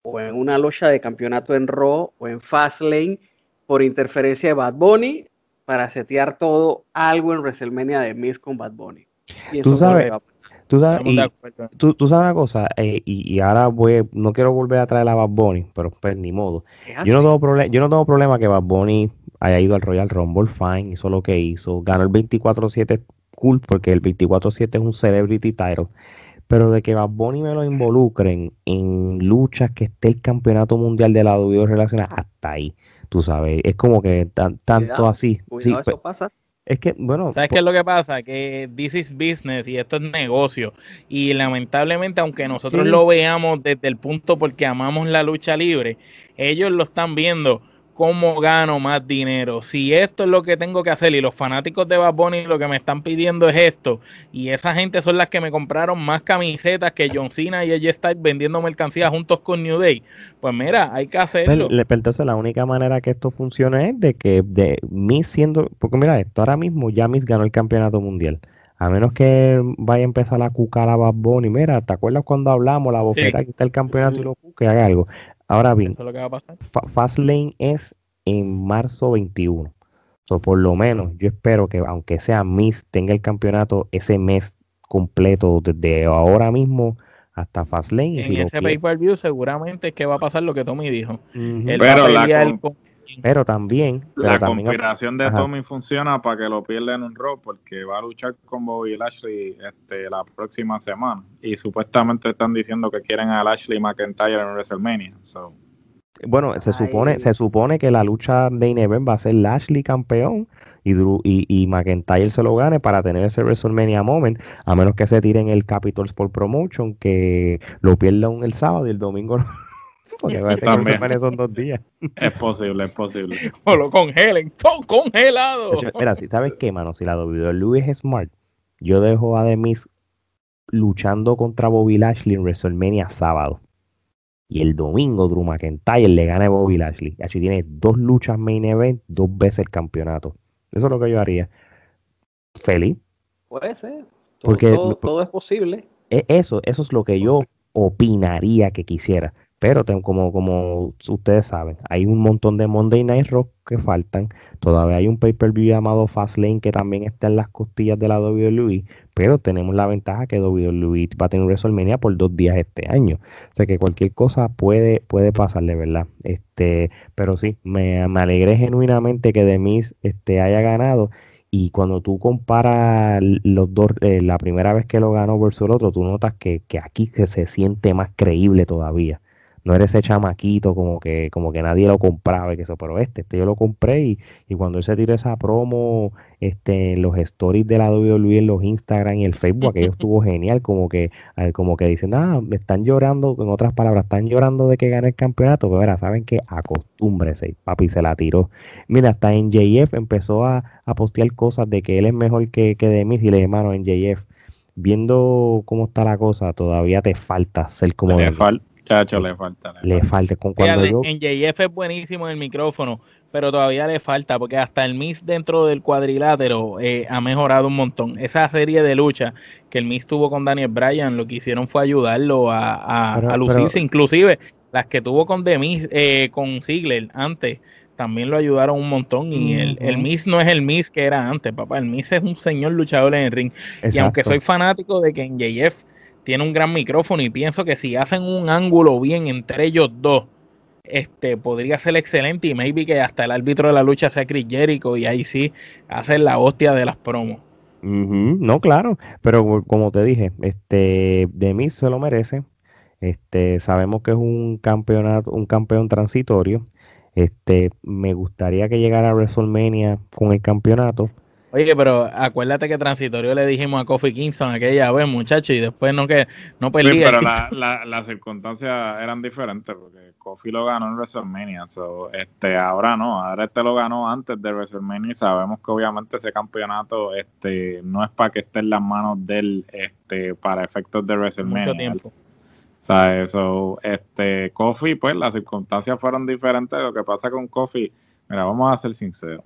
o en una lucha de campeonato en Raw o en Fastlane por interferencia de Bad Bunny para setear todo algo en WrestleMania de Miz con Bad Bunny. Tú sabes. Tú sabes, y tú, tú sabes una cosa, eh, y, y ahora voy, no quiero volver a traer a Bad Bunny, pero pues ni modo. Yo no tengo problema, yo no tengo problema que Bad Bunny haya ido al Royal Rumble, fine, hizo lo que hizo, ganó el 24-7, cool, porque el 24-7 es un celebrity title, pero de que Bad Bunny me lo involucren en luchas que esté el campeonato mundial de la WWE relacionada, hasta ahí, tú sabes, es como que tan- tanto Cuidado, así, sí, Cuidado, eso pasa. Es que, bueno, ¿Sabes qué es lo que pasa? Que this is business y esto es negocio. Y lamentablemente, aunque nosotros Sí. lo veamos desde el punto porque amamos la lucha libre, ellos lo están viendo cómo gano más dinero. Si esto es lo que tengo que hacer y los fanáticos de Bad Bunny lo que me están pidiendo es esto, y esa gente son las que me compraron más camisetas que John Cena y AJ Styles vendiendo mercancía juntos con New Day, pues mira, hay que hacerlo. Pues, le- pero entonces la única manera que esto funcione es de que de Miss siendo, porque mira esto, ahora mismo ya Miss ganó el campeonato mundial. A menos que vaya a empezar a cucar a Bad Bunny, mira, ¿te acuerdas cuando hablamos la bofeta aquí está el campeonato y lo cuque, haga algo? Ahora bien, Eso es lo que va a pasar. Fa- Fastlane es en marzo 21. So, por lo menos yo espero que aunque sea Miss tenga el campeonato ese mes completo desde ahora mismo hasta Fastlane. y En si ese pay-per-view seguramente es que va a pasar lo que Tommy dijo. Él Pero va a la pelear con- con- Pero también, pero La también conspiración de Ajá. Tommy funciona para que lo pierda en un Raw porque va a luchar con Bobby Lashley este, la próxima semana y supuestamente están diciendo que quieren a Lashley McIntyre en WrestleMania. So, Bueno, se supone, se supone que la lucha de Event va a ser Lashley campeón y, Drew, y, y McIntyre se lo gane para tener ese WrestleMania moment, a menos que se tiren el Capitol Sport Promotion, que lo pierdan el sábado y el domingo Porque WrestleMania son dos días. Es posible, es posible. O lo congelen, todo congelado. Mira, ¿sabes qué, mano? Si la WWE es smart, yo dejo a Demis luchando contra Bobby Lashley en WrestleMania sábado. Y el domingo Drew McIntyre le gana a Bobby Lashley. Así tiene dos luchas main event, dos veces el campeonato. Eso es lo que yo haría. Feliz. Puede ser. Todo, Porque todo, es posible. E, eso, eso es lo que yo opinaría que quisiera. Pero como, como ustedes saben, hay un montón de Monday Night Rock que faltan. Todavía hay un pay-per-view llamado Fastlane que también está en las costillas de la WWE. Pero tenemos la ventaja que WWE va a tener WrestleMania por dos días este año. O sea que cualquier cosa puede, puede pasarle, ¿verdad? Este, pero sí, me, me alegré genuinamente que Demis este, haya ganado. Y cuando tú comparas los dos, eh, la primera vez que lo ganó versus el otro, tú notas que, que aquí se, se siente más creíble todavía no eres ese chamaquito como que, como que nadie lo compraba y que eso, pero este, este yo lo compré y, y cuando él se tiró esa promo, este, los stories de la WWE en los Instagram y el Facebook, aquello estuvo genial, como que, como que dicen, ah, me están llorando, en otras palabras, están llorando de que gane el campeonato, pero mira, saben que acostúmbrese, papi se la tiró. Mira, hasta en JF empezó a, a postear cosas de que él es mejor que, que de mí, y le hermano en JF viendo cómo está la cosa, todavía te falta ser como de Chacho, le falta. Le, falta. Con cuando En JF es buenísimo en el micrófono, pero todavía le falta, porque hasta el Miss dentro del cuadrilátero eh, ha mejorado un montón. Esa serie de lucha que el Miss tuvo con Daniel Bryan, lo que hicieron fue ayudarlo a, a, lucirse. Inclusive las que tuvo con Demis, eh, con Ziggler antes, también lo ayudaron un montón. Y el, el Miss no es el Miss que era antes, papá. El Miss es un señor luchador en el ring. Y aunque soy fanático de que en JF tiene un gran micrófono y pienso que si hacen un ángulo bien entre ellos dos, este podría ser excelente y maybe que hasta el árbitro de la lucha sea Chris Jericho y ahí sí hacen la hostia de las promos. No, claro, pero como te dije, este de mí se lo merece. Este, sabemos que es un campeonato, un campeón transitorio. Este, me gustaría que llegara a WrestleMania con el campeonato Oye, pero acuérdate que transitorio le dijimos a Kofi Kingston aquella vez, muchacho, y después no que no perdía. pero las circunstancias eran diferentes porque Kofi lo ganó en WrestleMania, so, este, ahora no, ahora este lo ganó antes de WrestleMania y sabemos que obviamente ese campeonato este, no es para que esté en las manos de él este, para efectos de WrestleMania. Mucho tiempo. O sea, eso, este, Kofi, pues las circunstancias fueron diferentes. Lo que pasa con Kofi, mira, vamos a ser sinceros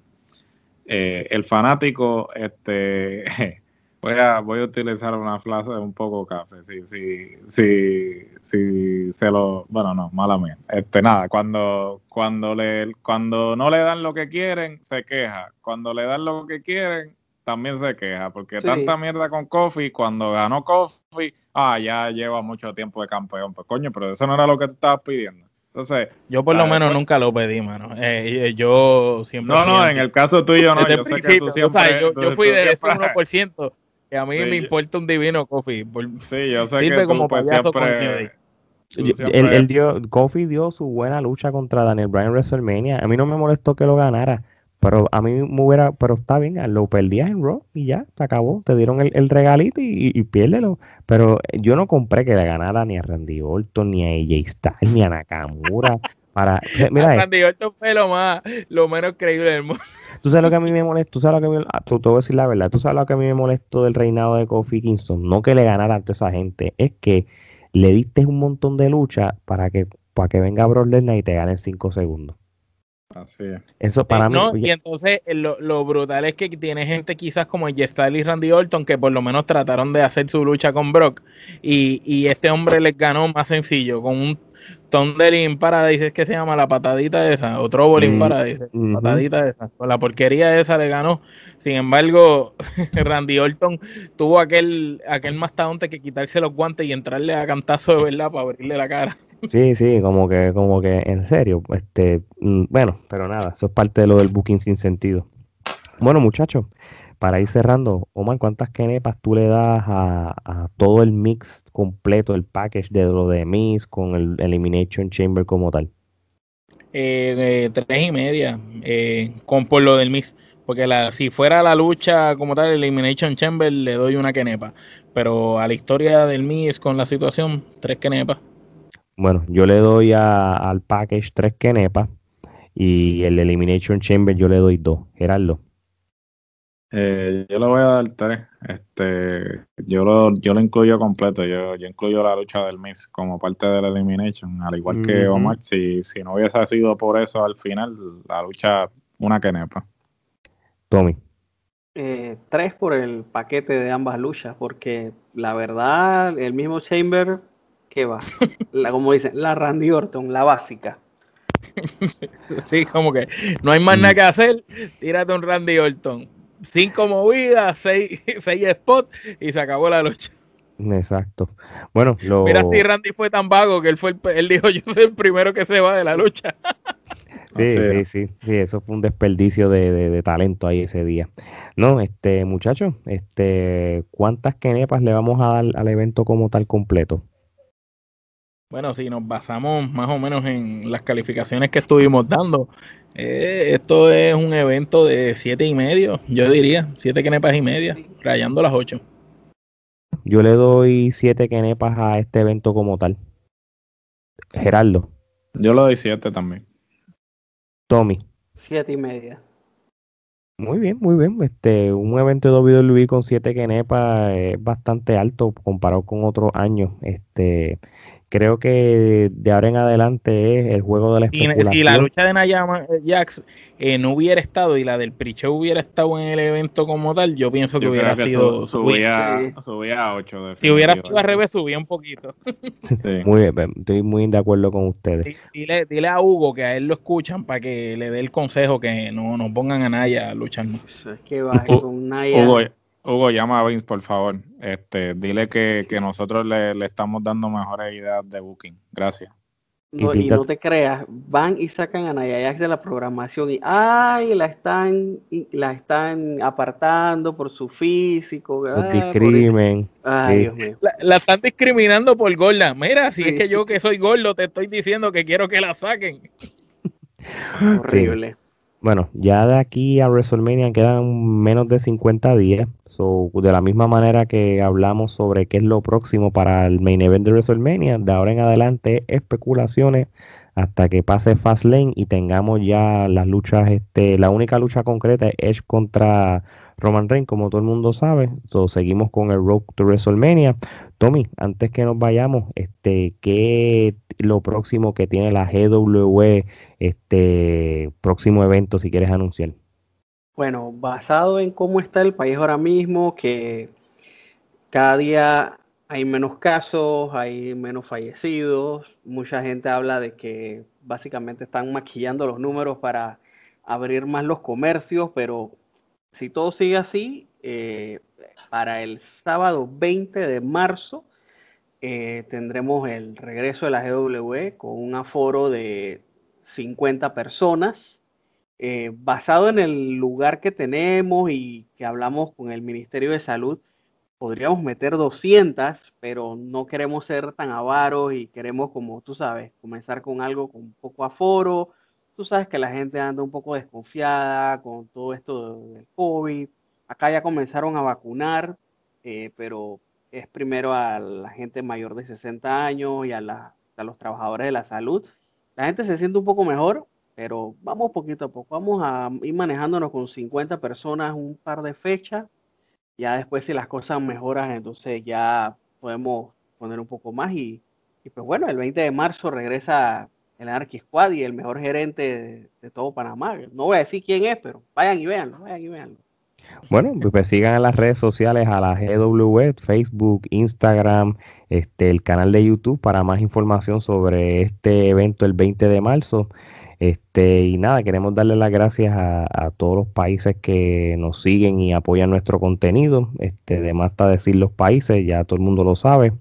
eh, el fanático, este, voy a, voy a utilizar una frase un poco café, si, si, si, si se lo, bueno, no, mala mía, este, nada, cuando, cuando le, cuando no le dan lo que quieren, se queja, cuando le dan lo que quieren, también se queja, porque tanta mierda con Kofi, cuando ganó Kofi, ah, ya lleva mucho tiempo de campeón, pues coño, pero eso no era lo que tú estabas pidiendo. Entonces, yo por lo menos nunca lo pedí, mano. Eh, yo siempre. No, no, en el caso tuyo no. Yo, sé que tú siempre, yo, fui de ese 1%, que a mí me importa un divino Kofi. sí, yo sé que como pues, siempre, él, dio, Kofi dio su buena lucha contra Daniel Bryan WrestleMania. A mí no me molestó que lo ganara. Pero a mí me hubiera, pero está bien, lo perdías en Raw y ya, se acabó. Te dieron el, regalito y, y, piérdelo. Pero yo no compré que le ganara ni a Randy Orton, ni a AJ Styles, ni a Nakamura. para, mira, Randy Orton fue lo más, lo menos creíble del mundo. Tú sabes lo que a mí me molesta, tú sabes lo que me, ah, tú, te voy a decir la verdad, tú sabes lo que a mí me molestó del reinado de Kofi Kingston, no que le ganara ante esa gente, es que le diste un montón de lucha para que, para que venga Brock Lesnar y te gane en 5 segundos. Así es. Eso para eh, mí. No, y entonces eh, lo, brutal es que tiene gente quizás como Styles y Randy Orton que por lo menos trataron de hacer su lucha con Brock y, y este hombre les ganó más sencillo con un Tondelin Paradise, es que se llama la patadita esa, o Trobolin mm, Paradise, patadita esa, con la porquería esa le ganó. Sin embargo, Randy Orton tuvo aquel, aquel mastodonte que quitarse los guantes y entrarle a cantazo de verdad para abrirle la cara. Sí, sí, como que, como que en serio, este, mm, bueno, pero nada, eso es parte de lo del booking sin sentido. Bueno, muchachos, para ir cerrando, Omar, ¿cuántas kenepas tú le das a, todo el mix completo, el package de lo de Miss con el Elimination Chamber como tal? Eh, tres y media, eh, con por lo del mix, porque la, si fuera la lucha como tal, Elimination Chamber, le doy una kenepa, pero a la historia del mix con la situación, tres kenepas. Bueno, yo le doy al package 3 kenepas y el Elimination Chamber yo le doy 2. Gerardo. Eh, yo le voy a dar 3. Este, yo lo, yo lo incluyo completo. Yo, yo incluyo la lucha del Miss como parte del Elimination. Al igual que Omar, si, si no hubiese sido por eso al final, la lucha una kenepa. Tommy. Eh, tres por el paquete de ambas luchas, porque la verdad, el mismo Chamber, que va, la, como dicen, la Randy Orton, la básica. Sí, como que no hay más nada que hacer, tírate un Randy Orton. Cinco movidas, seis, seis spots y se acabó la lucha. Exacto. Bueno, lo... Mira si Randy fue tan vago que él fue el, él dijo yo soy el primero que se va de la lucha. Sí, sí, sí, sí, eso fue un desperdicio de, talento ahí ese día. No, este, muchachos, este, ¿cuántas kenepas le vamos a dar al evento como tal completo? Bueno, si nos basamos más o menos en las calificaciones que estuvimos dando, eh, esto es un evento de siete y medio, yo diría, siete kenepas y media, rayando las ocho. Yo le doy siete kenepas a este evento como tal. Gerardo. Yo le doy siete también. Tommy. Siete y media. Muy bien, muy bien. Este, un evento de WWE con siete kenepas es bastante alto comparado con otros años. Este, creo que de ahora en adelante es el juego de la especulación. Si la lucha de Nayama eh, Jax eh, no hubiera estado y la del pre hubiera estado en el evento como tal, yo pienso que hubiera sido subía, subía, a 8. Si hubiera sido al revés, subía un poquito. Muy bien, estoy muy de acuerdo con ustedes. Dile, dile, a Hugo que a él lo escuchan para que le dé el consejo que no nos pongan a Naya a luchar. Es que va con Naya. Hugo, llama a Vince, por favor. Este, dile que, nosotros le, estamos dando mejores ideas de booking. Gracias. No, y no te creas, van y sacan a Nayayax de la programación y ay, la están la están apartando por su físico, discrimen. Ay, Dios mío. La, están discriminando por gorda. Mira, si es que yo que soy gordo te estoy diciendo que quiero que la saquen. Horrible. Bueno, ya de aquí a WrestleMania quedan menos de 50 días. So, de la misma manera que hablamos sobre qué es lo próximo para el main event de WrestleMania, de ahora en adelante especulaciones hasta que pase Fastlane y tengamos ya las luchas, este, la única lucha concreta es contra Roman Reigns, como todo el mundo sabe. So, seguimos con el Road to WrestleMania. Tommy, antes que nos vayamos, este, ¿qué lo próximo que tiene la GW, este próximo evento, si quieres anunciar? Bueno, basado en cómo está el país ahora mismo, que cada día hay menos casos, hay menos fallecidos, mucha gente habla de que básicamente están maquillando los números para abrir más los comercios, pero si todo sigue así, eh, para el sábado 20 de marzo eh, tendremos el regreso de la GW con un aforo de 50 personas. Eh, basado en el lugar que tenemos y que hablamos con el Ministerio de Salud, podríamos meter 200, pero no queremos ser tan avaros y queremos, como tú sabes, comenzar con algo con poco aforo, Tú sabes que la gente anda un poco desconfiada con todo esto del COVID. Acá ya comenzaron a vacunar, eh, pero es primero a la gente mayor de 60 años y a, los trabajadores de la salud. La gente se siente un poco mejor, pero vamos poquito a poco. Vamos a ir manejándonos con 50 personas un par de fechas. Ya después si las cosas mejoran, entonces ya podemos poner un poco más. Y, y pues bueno, el 20 de marzo regresa el Anarchy Squad y el mejor gerente de, todo Panamá. No voy a decir quién es, pero vayan y veanlo, vayan y veanlo. Bueno, pues sigan en las redes sociales a la GW, Facebook, Instagram, este, el canal de YouTube para más información sobre este evento el 20 de marzo. Este, y nada, queremos darle las gracias a, todos los países que nos siguen y apoyan nuestro contenido. Este, de más está decir los países, ya todo el mundo lo sabe.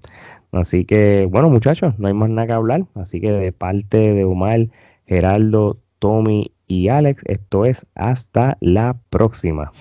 Así que, bueno, muchachos, no hay más nada que hablar. Así que de parte de Omar, Geraldo, Tommy y Alex, esto es hasta la próxima.